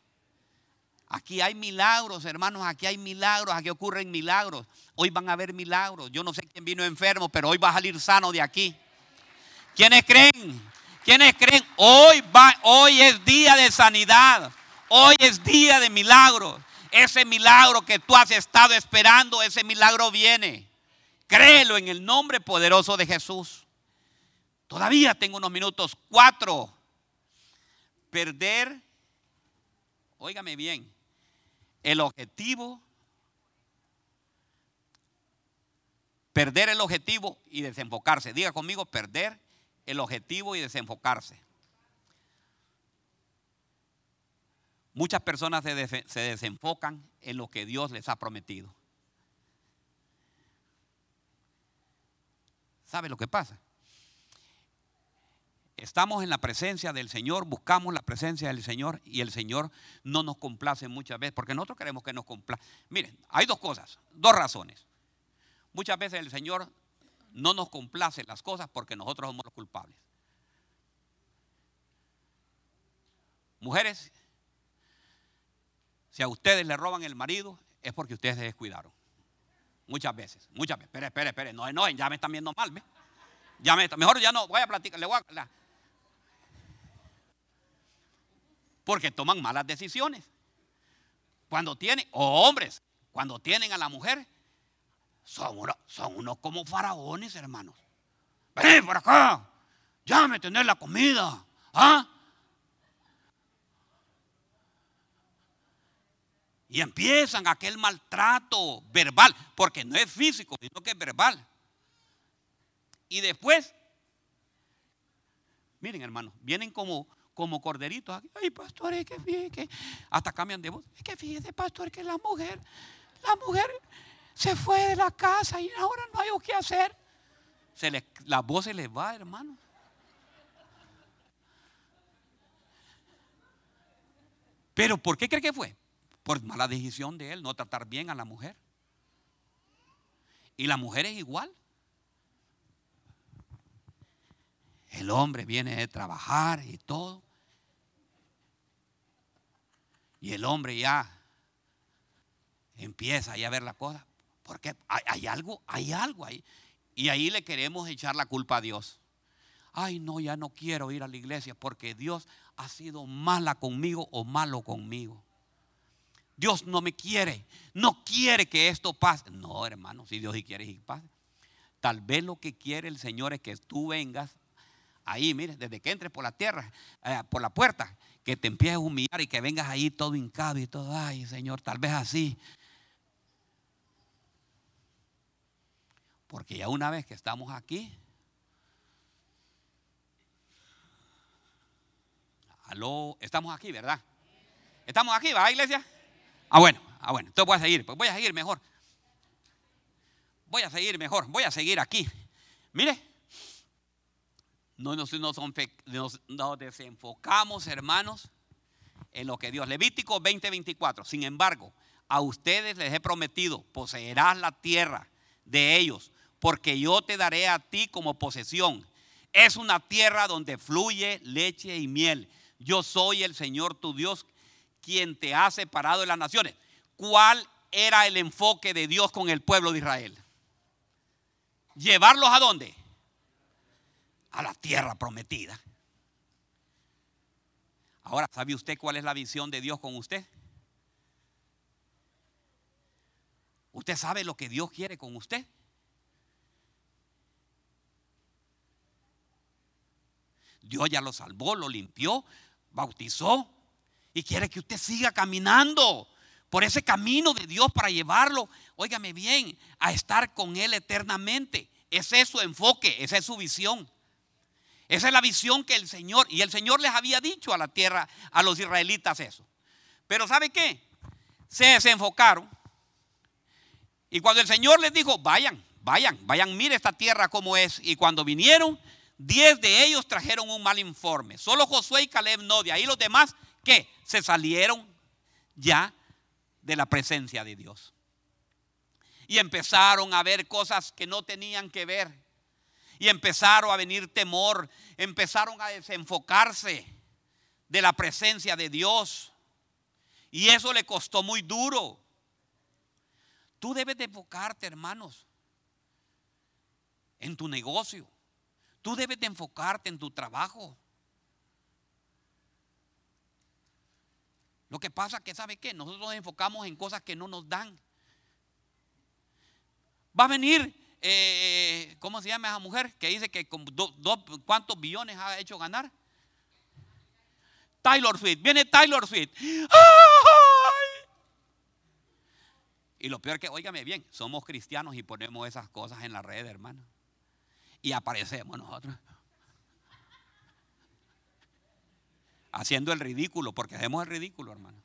Aquí hay milagros, hermanos, aquí hay milagros, aquí ocurren milagros. Hoy van a haber milagros. Yo no sé quién vino enfermo, pero hoy va a salir sano de aquí. ¿Quiénes creen? ¿Quiénes creen? Hoy, va, hoy es día de sanidad. Hoy es día de milagros. Ese milagro que tú has estado esperando, ese milagro viene. Créelo en el nombre poderoso de Jesús. Todavía tengo unos minutos. Cuatro. Perder, óigame bien, el objetivo. Perder el objetivo y desenfocarse. Diga conmigo, perder el objetivo y desenfocarse. Muchas personas se, se desenfocan en lo que Dios les ha prometido. ¿Sabe lo que pasa? Estamos en la presencia del Señor, buscamos la presencia del Señor y el Señor no nos complace muchas veces, porque nosotros queremos que nos complace. Miren, hay dos cosas, dos razones. Muchas veces el Señor no nos complace las cosas porque nosotros somos los culpables. Mujeres, si a ustedes le roban el marido, es porque ustedes se descuidaron. Muchas veces, muchas veces. Espere, espere, espere. No, no, ya me están viendo mal. me, mejor ya no, voy a platicar. Le voy a, porque toman malas decisiones. Cuando tienen, o hombres, cuando tienen a la mujer, son, son unos como faraones, hermanos. Ven por acá, llame tener la comida. ¿Ah? Y empiezan aquel maltrato verbal, porque no es físico, sino que es verbal. Y después, miren hermanos, vienen como, como corderitos. Ay, pastor, es que fíjese hasta cambian de voz. Es que fíjese, pastor, que la mujer, la mujer se fue de la casa y ahora no hay qué hacer. Se la voz se les va, hermano. Pero ¿por qué cree que fue? Por mala decisión de él, no tratar bien a la mujer. Y la mujer es igual. El hombre viene de trabajar y todo. Y el hombre ya empieza a ver la cosa. Porque hay, algo, hay algo ahí. Y ahí le queremos echar la culpa a Dios. Ay, no, ya no quiero ir a la iglesia porque Dios ha sido mala conmigo o malo conmigo. Dios no me quiere, no quiere que esto pase. No, hermano, si Dios quiere que pase. Tal vez lo que quiere el Señor es que tú vengas ahí, mire, desde que entres por la tierra, eh, por la puerta, que te empieces a humillar y que vengas ahí todo hincado y todo, ay Señor, tal vez así Porque ya una vez que estamos aquí, aló, estamos aquí, ¿verdad? Estamos aquí, ¿va, iglesia? Ah, bueno, ah, bueno, entonces voy a seguir, pues voy a seguir mejor. Voy a seguir mejor, voy a seguir aquí. Mire, No nos, nos- nos- desenfocamos, hermanos, en lo que Dios. Levítico 20:24. Sin embargo, a ustedes les he prometido, poseerás la tierra de ellos, porque yo te daré a ti como posesión. Es una tierra donde fluye leche y miel. Yo soy el Señor tu Dios, quien te ha separado de las naciones. ¿Cuál era el enfoque de Dios con el pueblo de Israel? ¿Llevarlos a dónde? A la tierra prometida. Ahora, ¿sabe usted cuál es la visión de Dios con usted? ¿Usted sabe lo que Dios quiere con usted? Dios ya lo salvó, lo limpió, bautizó y quiere que usted siga caminando por ese camino de Dios para llevarlo, óigame bien, a estar con Él eternamente. Ese es su enfoque, esa es su visión. Esa es la visión que el Señor, y el Señor les había dicho a la tierra, a los israelitas eso. Pero ¿sabe qué? Se desenfocaron. Y cuando el Señor les dijo, vayan, vayan, vayan, mire esta tierra como es. Y cuando vinieron, diez de ellos trajeron un mal informe. Solo Josué y Caleb no. De ahí los demás, ¿qué? Se salieron ya de la presencia de Dios. Y empezaron a ver cosas que no tenían que ver. Y empezaron a venir temor. Empezaron a desenfocarse de la presencia de Dios. Y eso le costó muy duro. Tú debes de enfocarte, hermanos, en tu negocio. Tú debes de enfocarte en tu trabajo. Lo que pasa es que, ¿sabe qué? Nosotros nos enfocamos en cosas que no nos dan. Va a venir, eh, ¿cómo se llama esa mujer? Que dice que con do- ¿cuántos billones ha hecho ganar? Taylor Swift. Viene Taylor Swift. ¡Ay! Y lo peor que, óigame bien, somos cristianos y ponemos esas cosas en la red, hermano. Y aparecemos nosotros. Haciendo el ridículo, porque hacemos el ridículo, hermano.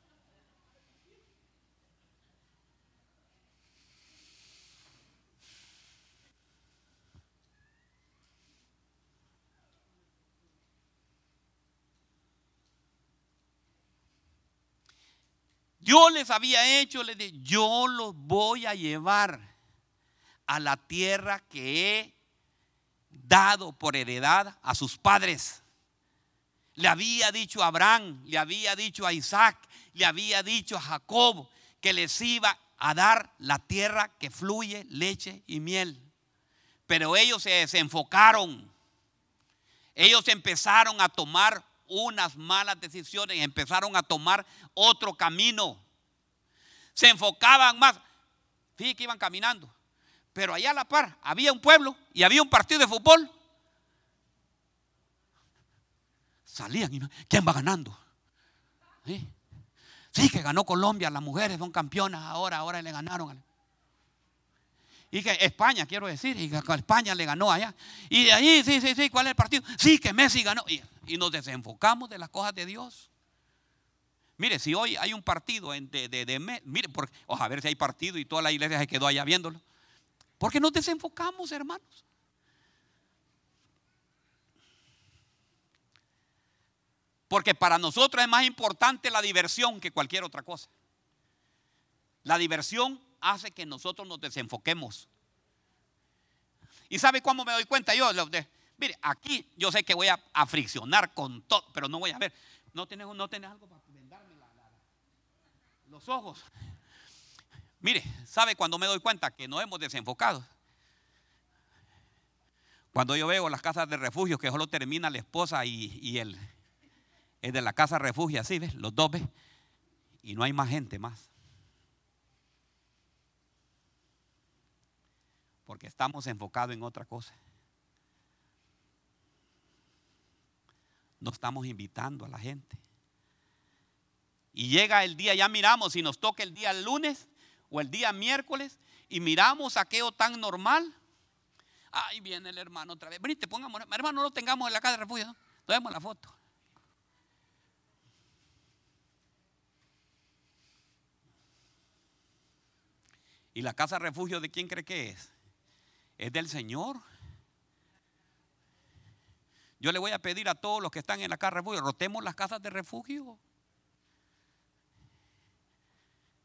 Yo les había hecho, les dije, yo los voy a llevar a la tierra que he dado por heredad a sus padres. Le había dicho a Abraham, le había dicho a Isaac, le había dicho a Jacob que les iba a dar la tierra que fluye leche y miel. Pero ellos se desenfocaron. Ellos empezaron a tomar unas malas decisiones, empezaron a tomar otro camino. Se enfocaban más. Fíjense que iban caminando. Pero allá a la par había un pueblo y había un partido de fútbol. Salían y ¿quién va ganando? Sí. Que ganó Colombia, las mujeres son campeonas ahora, ahora le ganaron. Y que España, quiero decir, y que España le ganó allá. Y de ahí, sí, sí, sí, ¿cuál es el partido? Sí, que Messi ganó. Y, nos desenfocamos de las cosas de Dios. Mire, si hoy hay un partido en- de, mire, por, ojalá a ver si hay partido y toda la iglesia se quedó allá viéndolo. Porque nos desenfocamos, hermanos. Porque para nosotros es más importante la diversión que cualquier otra cosa. La diversión hace que nosotros nos desenfoquemos. ¿Y sabe cómo me doy cuenta yo? Mire, aquí yo sé que voy a, friccionar con todo, pero no voy a ver. No tenés, no tenés algo para vendarme los ojos. Mire, ¿sabe cuando me doy cuenta que nos hemos desenfocado? Cuando yo veo las casas de refugio que solo termina la esposa y, y el, el de la casa refugio, así, ¿ves? Los dos, ¿ves? Y no hay más gente más. Porque estamos enfocados en otra cosa. No estamos invitando a la gente. Y llega el día, ya miramos si nos toca el día lunes o el día miércoles y miramos aquello tan normal. Ahí viene el hermano otra vez. Venite, pongamos, hermano, no lo tengamos en la casa de refugio. ¿no? Tomemos la foto. ¿Y la casa de refugio de quién cree que es? Es del Señor. Yo le voy a pedir a todos los que están en la casa de refugio, rotemos las casas de refugio.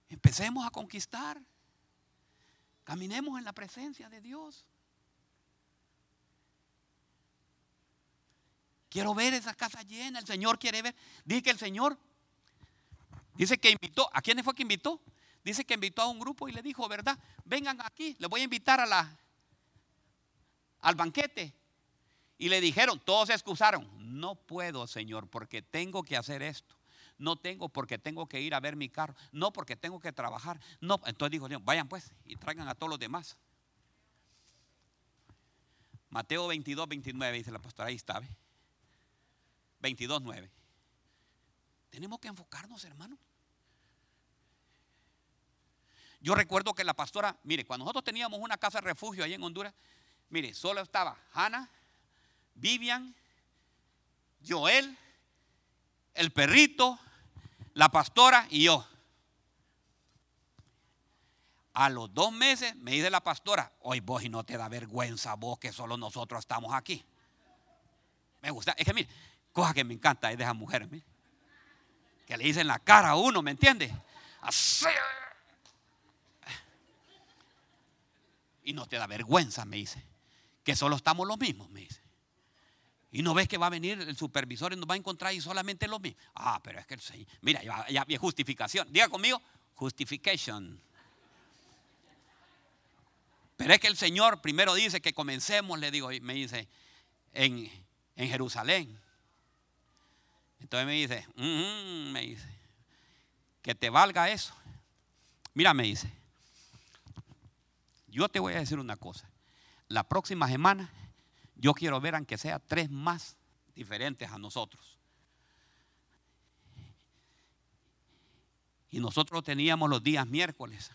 Empecemos a conquistar. Caminemos en la presencia de Dios. Quiero ver esa casa llena. El Señor quiere ver. Dice que el Señor dice que invitó. ¿A quiénes fue que invitó? Dice que invitó a un grupo y le dijo, ¿verdad? Vengan aquí, les voy a invitar a la, al banquete. Y le dijeron, todos se excusaron. No puedo, Señor, porque tengo que hacer esto. No tengo porque tengo que ir a ver mi carro. No porque tengo que trabajar. No, entonces dijo vayan pues y traigan a todos los demás. Mateo 22, 29, dice la pastora, ahí está. 22, 9. Tenemos que enfocarnos, hermano. Yo recuerdo que la pastora, mire, cuando nosotros teníamos una casa de refugio ahí en Honduras, mire, solo estaba Hannah, Vivian, Joel, el perrito, la pastora y yo. A los dos meses me dice la pastora, hoy vos y no te da vergüenza vos que solo nosotros estamos aquí. Me gusta, es que mire, cosa que me encanta es de esas mujeres, mire, que le dicen la cara a uno, ¿me entiende? Así. Y no te da vergüenza, me dice, que solo estamos los mismos, me dice. Y no ves que va a venir el supervisor y nos va a encontrar y solamente lo mismo. Ah, pero es que el Señor. Mira, ya, ya justificación. Diga conmigo, justification. Pero es que el Señor primero dice que comencemos, le digo, me dice, en, en Jerusalén. Entonces me dice, me dice, que te valga eso. Mira, me dice, yo te voy a decir una cosa. La próxima semana yo quiero ver aunque sea tres más diferentes a nosotros. Y nosotros teníamos los días miércoles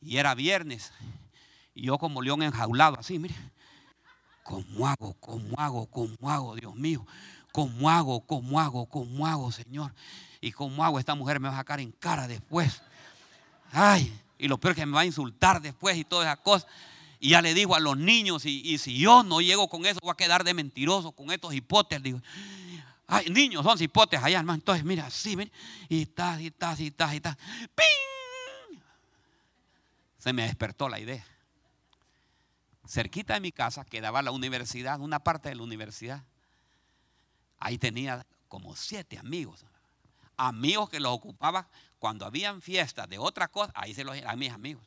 y era viernes. Y yo como león enjaulado, así, mire. ¿Cómo hago? ¿Cómo hago? ¿Cómo hago? Dios mío. ¿Cómo hago? ¿Cómo hago? ¿Cómo hago, Señor? ¿Y cómo hago? Esta mujer me va a sacar en cara después. Ay, y lo peor es que me va a insultar después y todas esas cosas. Y ya le digo a los niños, y, si yo no llego con eso, voy a quedar de mentiroso con estos hipotes. Digo, ay, niños son hipotes allá, hermano. Entonces, mira, sí, mira, y estás, y estás, y estás, y estás. ¡Ping! Se me despertó la idea. Cerquita de mi casa quedaba la universidad, una parte de la universidad. Ahí tenía como siete amigos. Amigos que los ocupaba cuando habían fiestas de otra cosa, ahí se los a mis amigos.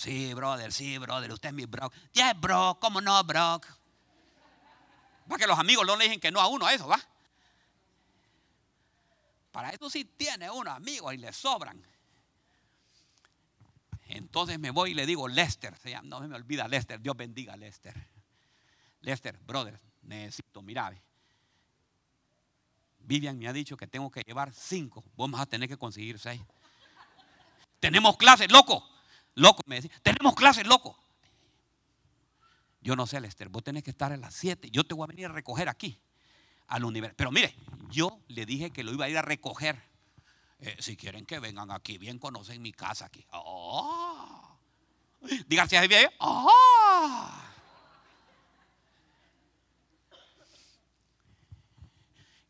Sí, brother, sí, brother, usted es mi bro. Yeah, bro, ¿cómo no, bro? Para que los amigos no le digan que no a uno a eso, ¿va? Para eso sí tiene uno amigos y le sobran. Entonces me voy y le digo, Lester, no me olvida Lester, Dios bendiga a Lester. Lester, brother, necesito, mira, Vivian me ha dicho que tengo que llevar cinco, vamos a tener que conseguir seis. Tenemos clases, loco. Loco, me decía, tenemos clases, loco. Yo no sé, Lester, vos tenés que estar a las 7. Yo te voy a venir a recoger aquí, al universo. Pero mire, yo le dije que lo iba a ir a recoger. Eh, si quieren que vengan aquí, bien conocen mi casa aquí. Oh. Digan si. Oh.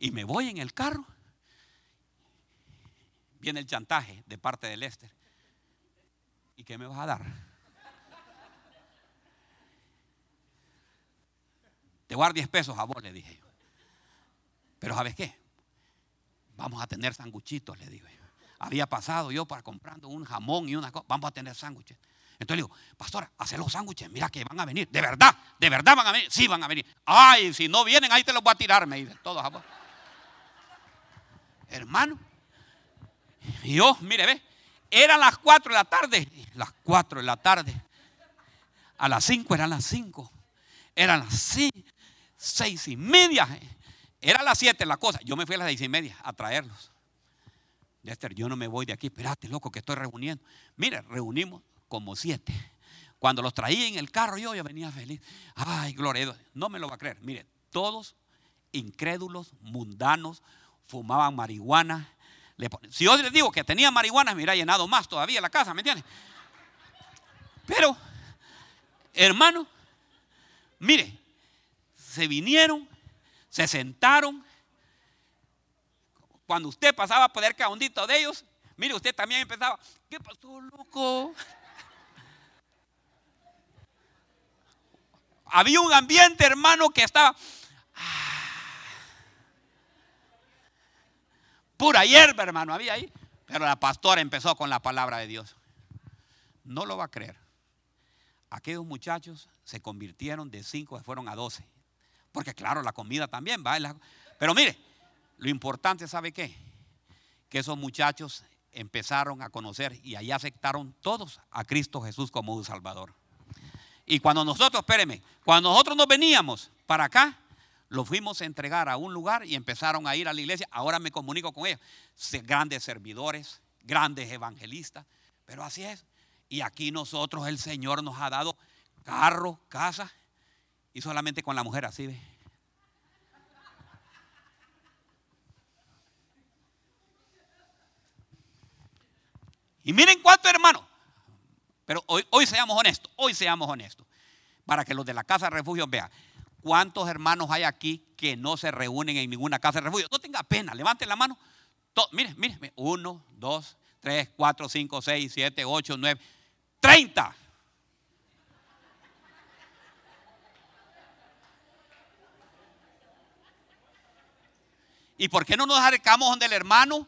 Y me voy en el carro. Viene el chantaje de parte de Lester. ¿Y qué me vas a dar? Te voy a dar 10 pesos a le dije yo. Pero ¿sabes qué? Vamos a tener sanguchitos, le digo yo. Había pasado yo para comprando un jamón y una cosa. Vamos a tener sándwiches. Entonces le digo, pastora, haz los sándwiches. Mira que van a venir. De verdad, de verdad van a venir. Sí, van a venir. Ay, si no vienen, ahí te los voy a tirar, me dice. Todos a Hermano. Y yo, mire, ve, eran las 4 de la tarde. Las 4 de la tarde. A las 5 eran las 5. Eran las 6, y media. Era las 7 la cosa. Yo me fui a las 6 y media a traerlos. Lester, yo no me voy de aquí. Espérate, loco, que estoy reuniendo. Mire, reunimos como 7. Cuando los traía en el carro, yo ya venía feliz. Ay, gloria No me lo va a creer. Mire, todos incrédulos, mundanos, fumaban marihuana, si yo les digo que tenía marihuana, me hubiera llenado más todavía la casa, ¿me entiendes? Pero, hermano, mire, se vinieron, Se sentaron. Cuando usted pasaba por el caundito de ellos, mire, usted también empezaba, ¿qué pasó, loco? Había un ambiente, hermano, que estaba ah, pura hierba, hermano, había ahí. Pero la pastora empezó con la palabra de Dios. No lo va a creer. Aquellos muchachos se convirtieron de cinco, se fueron a doce. Porque claro, la comida también va. Pero mire, lo importante, ¿sabe qué? Que esos muchachos empezaron a conocer y allá aceptaron todos a Cristo Jesús como un Salvador. Y cuando nosotros, espéreme, cuando nosotros nos veníamos para acá, lo fuimos a entregar a un lugar y empezaron a ir a la iglesia. Ahora me comunico con ellos. Grandes servidores, grandes evangelistas. Pero así es. Y aquí nosotros, el Señor nos ha dado carro, casa. Y solamente con la mujer así ve. Y miren cuánto hermano. Pero hoy, hoy seamos honestos, hoy seamos honestos. Para que los de la casa refugio vean. ¿Cuántos hermanos hay aquí que no se reúnen en ninguna casa de refugio? No tenga pena, levante la mano. mire, mire, uno, dos, tres, cuatro, cinco, seis, siete, ocho, nueve, treinta. ¿Y por qué no nos acercamos donde el hermano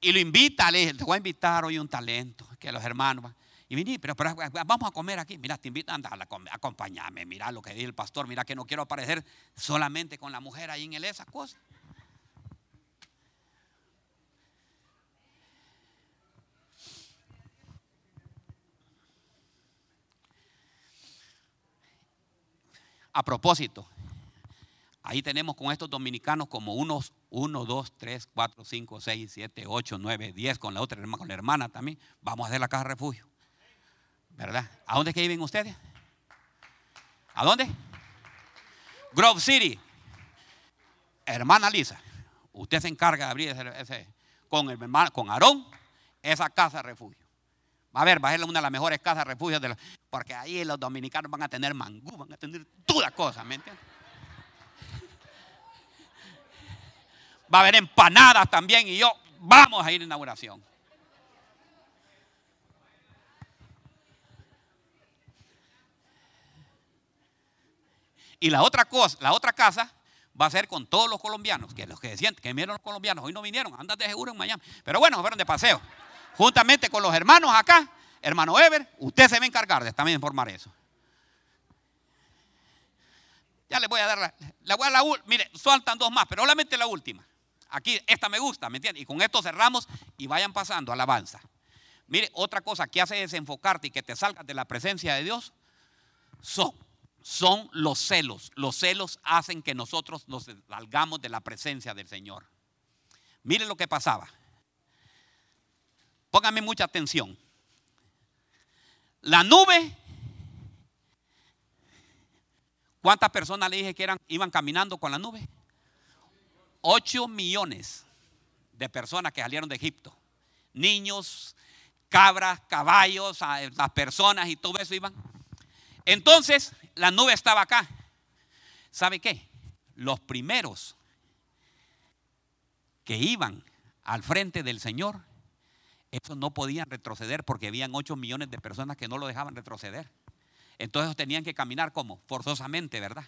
y lo invita? Le dice, te voy a invitar hoy un talento, que los hermanos y vení, pero, vamos a comer aquí. Mira, te invitan a acompañarme. Mira lo que dice el pastor. Mira que no quiero aparecer solamente con la mujer ahí en el esa cosa. A propósito, ahí tenemos con estos dominicanos como unos 1, 2, 3, 4, 5, 6, 7, 8, 9, 10 con la otra hermana, con la hermana también. Vamos a hacer la casa refugio. ¿Verdad? ¿A dónde que viven ustedes? ¿A dónde? Grove City. Hermana Lisa, usted se encarga de abrir con el con Aarón, esa casa de refugio. Va a ver, va a ser una de las mejores casas de refugio, de porque ahí los dominicanos van a tener mangú, van a tener todas cosas, ¿me entiendes? Va a haber empanadas también y yo, vamos a ir a inauguración. Y la otra cosa, la otra casa va a ser con todos los colombianos, que los que decían que vinieron los colombianos, hoy no vinieron, andan de seguro en Miami. Pero bueno, fueron de paseo. Juntamente con los hermanos acá, hermano Ever, usted se va a encargar de también informar eso. Ya le voy a dar la, la voy a la mire, faltan dos más, pero solamente la última. Aquí, esta me gusta, ¿me entiende? Y con esto cerramos y vayan pasando alabanza. Mire, otra cosa que hace desenfocarte y que te salgas de la presencia de Dios son son los celos. Los celos hacen que nosotros nos salgamos de la presencia del Señor. Miren lo que pasaba. Pónganme mucha atención. La nube. ¿Cuántas personas le dije que eran, iban caminando con la nube? Ocho millones de personas que salieron de Egipto. Niños, cabras, caballos, las personas y todo eso iban. Entonces, la nube estaba acá. ¿Sabe qué? Los primeros que iban al frente del Señor, esos no podían retroceder porque habían 8 millones de personas que no lo dejaban retroceder. Entonces tenían que caminar como forzosamente, ¿verdad?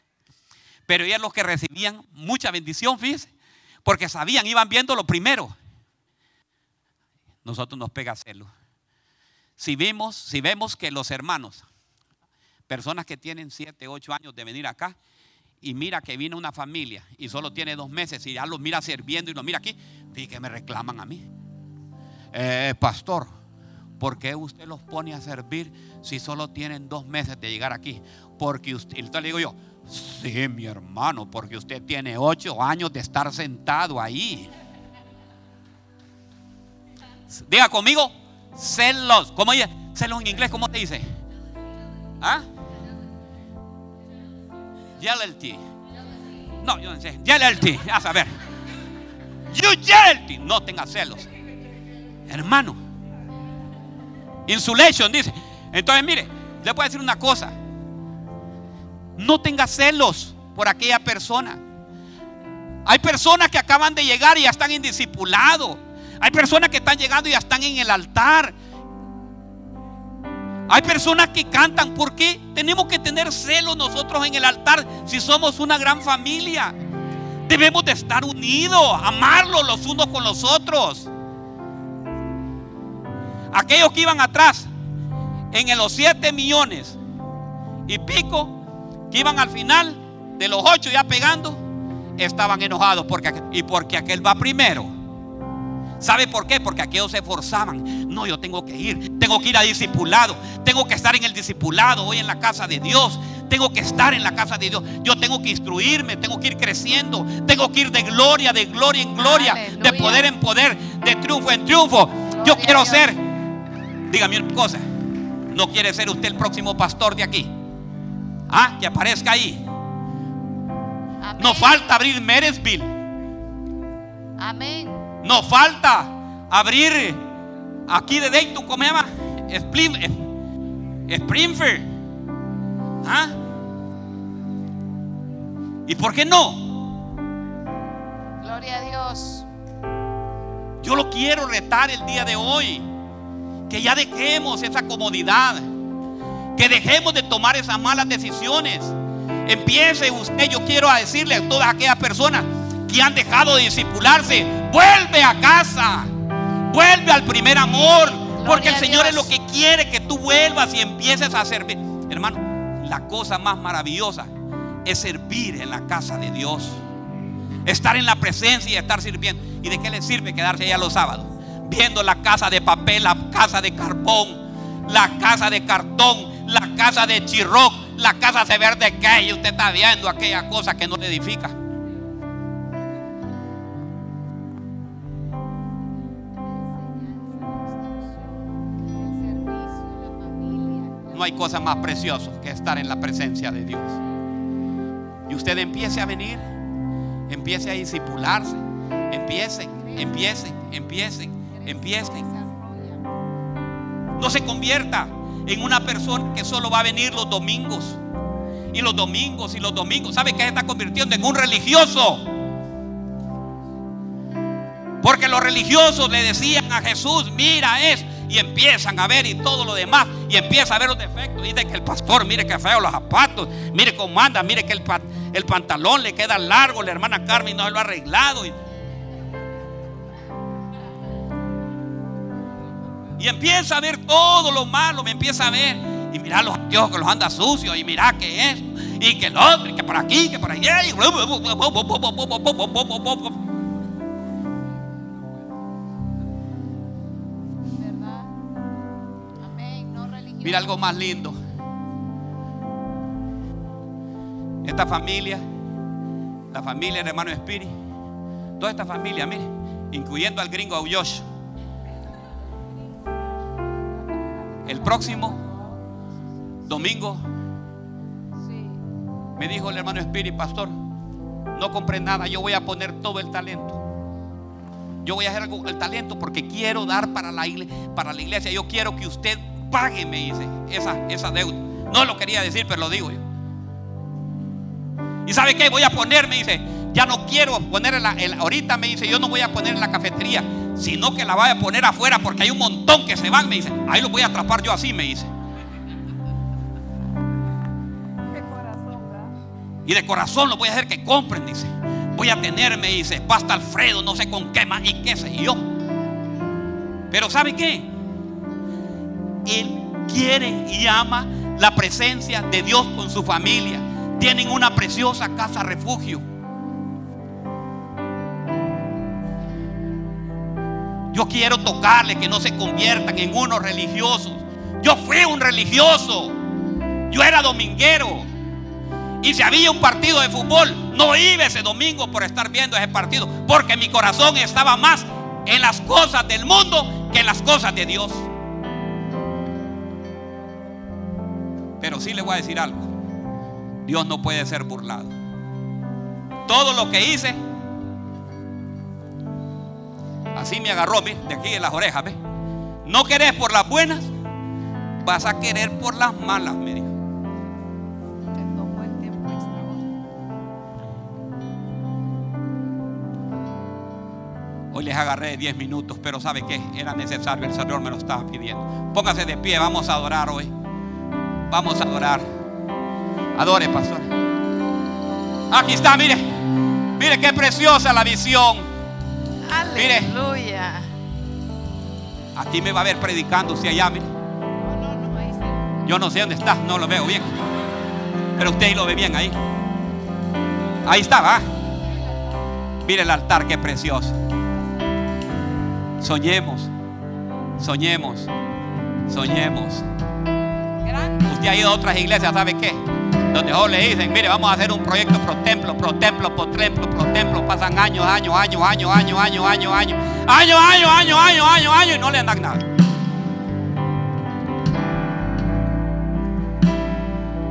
Pero ellos los que recibían mucha bendición, fíjense, porque sabían, iban viendo lo primero. Nosotros nos pega celo. Si vemos, si vemos que los hermanos Personas que tienen 7, 8 años de venir acá y mira que viene una familia y solo tiene dos meses y ya los mira sirviendo y los mira aquí, fíjate que me reclaman a mí. Eh, pastor, ¿por qué usted los pone a servir si solo tienen dos meses de llegar aquí? Porque usted, y entonces le digo yo, sí, mi hermano, porque usted tiene ocho años de estar sentado ahí. Diga conmigo, celos. ¿Cómo dice? Celos en inglés, ¿cómo te dice? ¿Ah? Jealousy. No, yo no sé. Jealousy. A saber. You jealousy. No tenga celos. Hermano. Insulation dice. Entonces, mire, le voy a decir una cosa. No tenga celos por aquella persona. Hay personas que acaban de llegar y ya están en discipulado. Hay personas que están llegando y ya están en el altar. Hay personas que cantan porque tenemos que tener celo nosotros en el altar si somos una gran familia. Debemos de estar unidos, amarlos los unos con los otros. Aquellos que iban atrás, en los 7 millones y pico, que iban al final de los 8 ya pegando, estaban enojados porque, y porque aquel va primero. ¿Sabe por qué? Porque aquellos se esforzaban. No, yo tengo que ir. Tengo que ir a discipulado. Tengo que estar en el discipulado hoy en la casa de Dios. Tengo que estar en la casa de Dios. Yo tengo que instruirme. Tengo que ir creciendo. Tengo que ir de gloria, de gloria en gloria. De poder en poder. De triunfo en triunfo. yo quiero ser. Dígame una cosa. ¿No quiere ser usted el próximo pastor de aquí? Ah, que aparezca ahí. No falta abrir Meresville. Amén. Nos falta abrir aquí de Dayton, ¿cómo se llama? Springfield. ¿Ah? ¿Y por qué no? Gloria a Dios. Yo lo quiero retar el día de hoy. Que ya dejemos esa comodidad. Que dejemos de tomar esas malas decisiones. Empiece usted, yo quiero decirle a todas aquellas personas que han dejado de discipularse, vuelve a casa, vuelve al primer amor, porque el Señor es lo que quiere que tú vuelvas y empieces a servir. Hermano, la cosa más maravillosa es servir en la casa de Dios. Estar en la presencia y estar sirviendo. ¿Y de qué le sirve quedarse allá los sábados? Viendo la casa de papel, la casa de carbón, la casa de cartón, la casa de chirroc, la casa de verde que y usted está viendo aquella cosa que no le edifica. No hay cosa más preciosa que estar en la presencia de Dios. Y usted empiece a venir, empiece a discipularse, empiecen, empiecen, empiecen, empiecen. No se convierta en una persona que solo va a venir los domingos. Y los domingos y los domingos. ¿Sabe qué se está convirtiendo en un religioso? Porque los religiosos le decían a Jesús, mira es y empiezan a ver y todo lo demás y empieza a ver los defectos. Dice que el pastor, mire que feo los zapatos, mire cómo anda, mire que el, el pantalón le queda largo, la hermana Carmen no lo ha arreglado. Y, y empieza a ver todo lo malo, me empieza a ver. Y mira los anteojos que los anda sucios, y mira que es, y que el otro, y que por aquí, que por allá. Y... Mira algo más lindo. Esta familia, la familia del hermano Spirit, toda esta familia, mire, incluyendo al gringo Aullosh. El próximo domingo me dijo el hermano Spirit, pastor, no compré nada, yo voy a poner todo el talento. Yo voy a hacer el talento porque quiero dar para la iglesia. Yo quiero que usted pague, me dice, esa, esa deuda. No lo quería decir, pero lo digo yo. ¿Y sabe qué? Voy a poner, me dice, ya no quiero poner en la, ahorita me dice, yo no voy a poner en la cafetería, sino que la voy a poner afuera porque hay un montón que se van, me dice, ahí lo voy a atrapar yo así, me dice. Y de corazón lo voy a hacer que compren, dice. Voy a tener, me dice, pasta Alfredo, no sé con qué más y qué sé yo. Pero ¿sabe qué? Él quiere y ama la presencia de Dios con su familia. Tienen una preciosa casa refugio. Yo quiero tocarle que no se conviertan en unos religiosos. Yo fui un religioso. Yo era dominguero. Y si había un partido de fútbol, no iba ese domingo por estar viendo ese partido. Porque mi corazón estaba más en las cosas del mundo que en las cosas de Dios. Pero sí le voy a decir algo. Dios no puede ser burlado. Todo lo que hice, así me agarró de aquí en las orejas. No querés por las buenas, vas a querer por las malas, me dijo. Hoy les agarré 10 minutos, pero ¿sabe qué? Era necesario, el Señor me lo estaba pidiendo. Póngase de pie, vamos a adorar hoy. Vamos a adorar. Adore, pastor. Aquí está, mire. Mire qué preciosa la visión. Mire. Aleluya. Aquí me va a ver predicando usted allá, mire. No, no, no, ahí sí. Yo no sé dónde está, no lo veo bien. Pero usted ahí lo ve bien ahí. Ahí está, va. Mire el altar, qué precioso. Soñemos, soñemos, soñemos. Usted ha ido a otras iglesias, ¿sabe qué? Donde hoy le dicen, mire, vamos a hacer un proyecto pro templo, pro templo, pro templo, pro templo. Pasan años, años, años, años, años, años, años, años, años, años, años, años, años, años, y no le dan nada.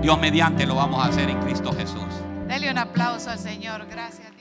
Dios mediante lo vamos a hacer en Cristo Jesús. Dele un aplauso al Señor. Gracias.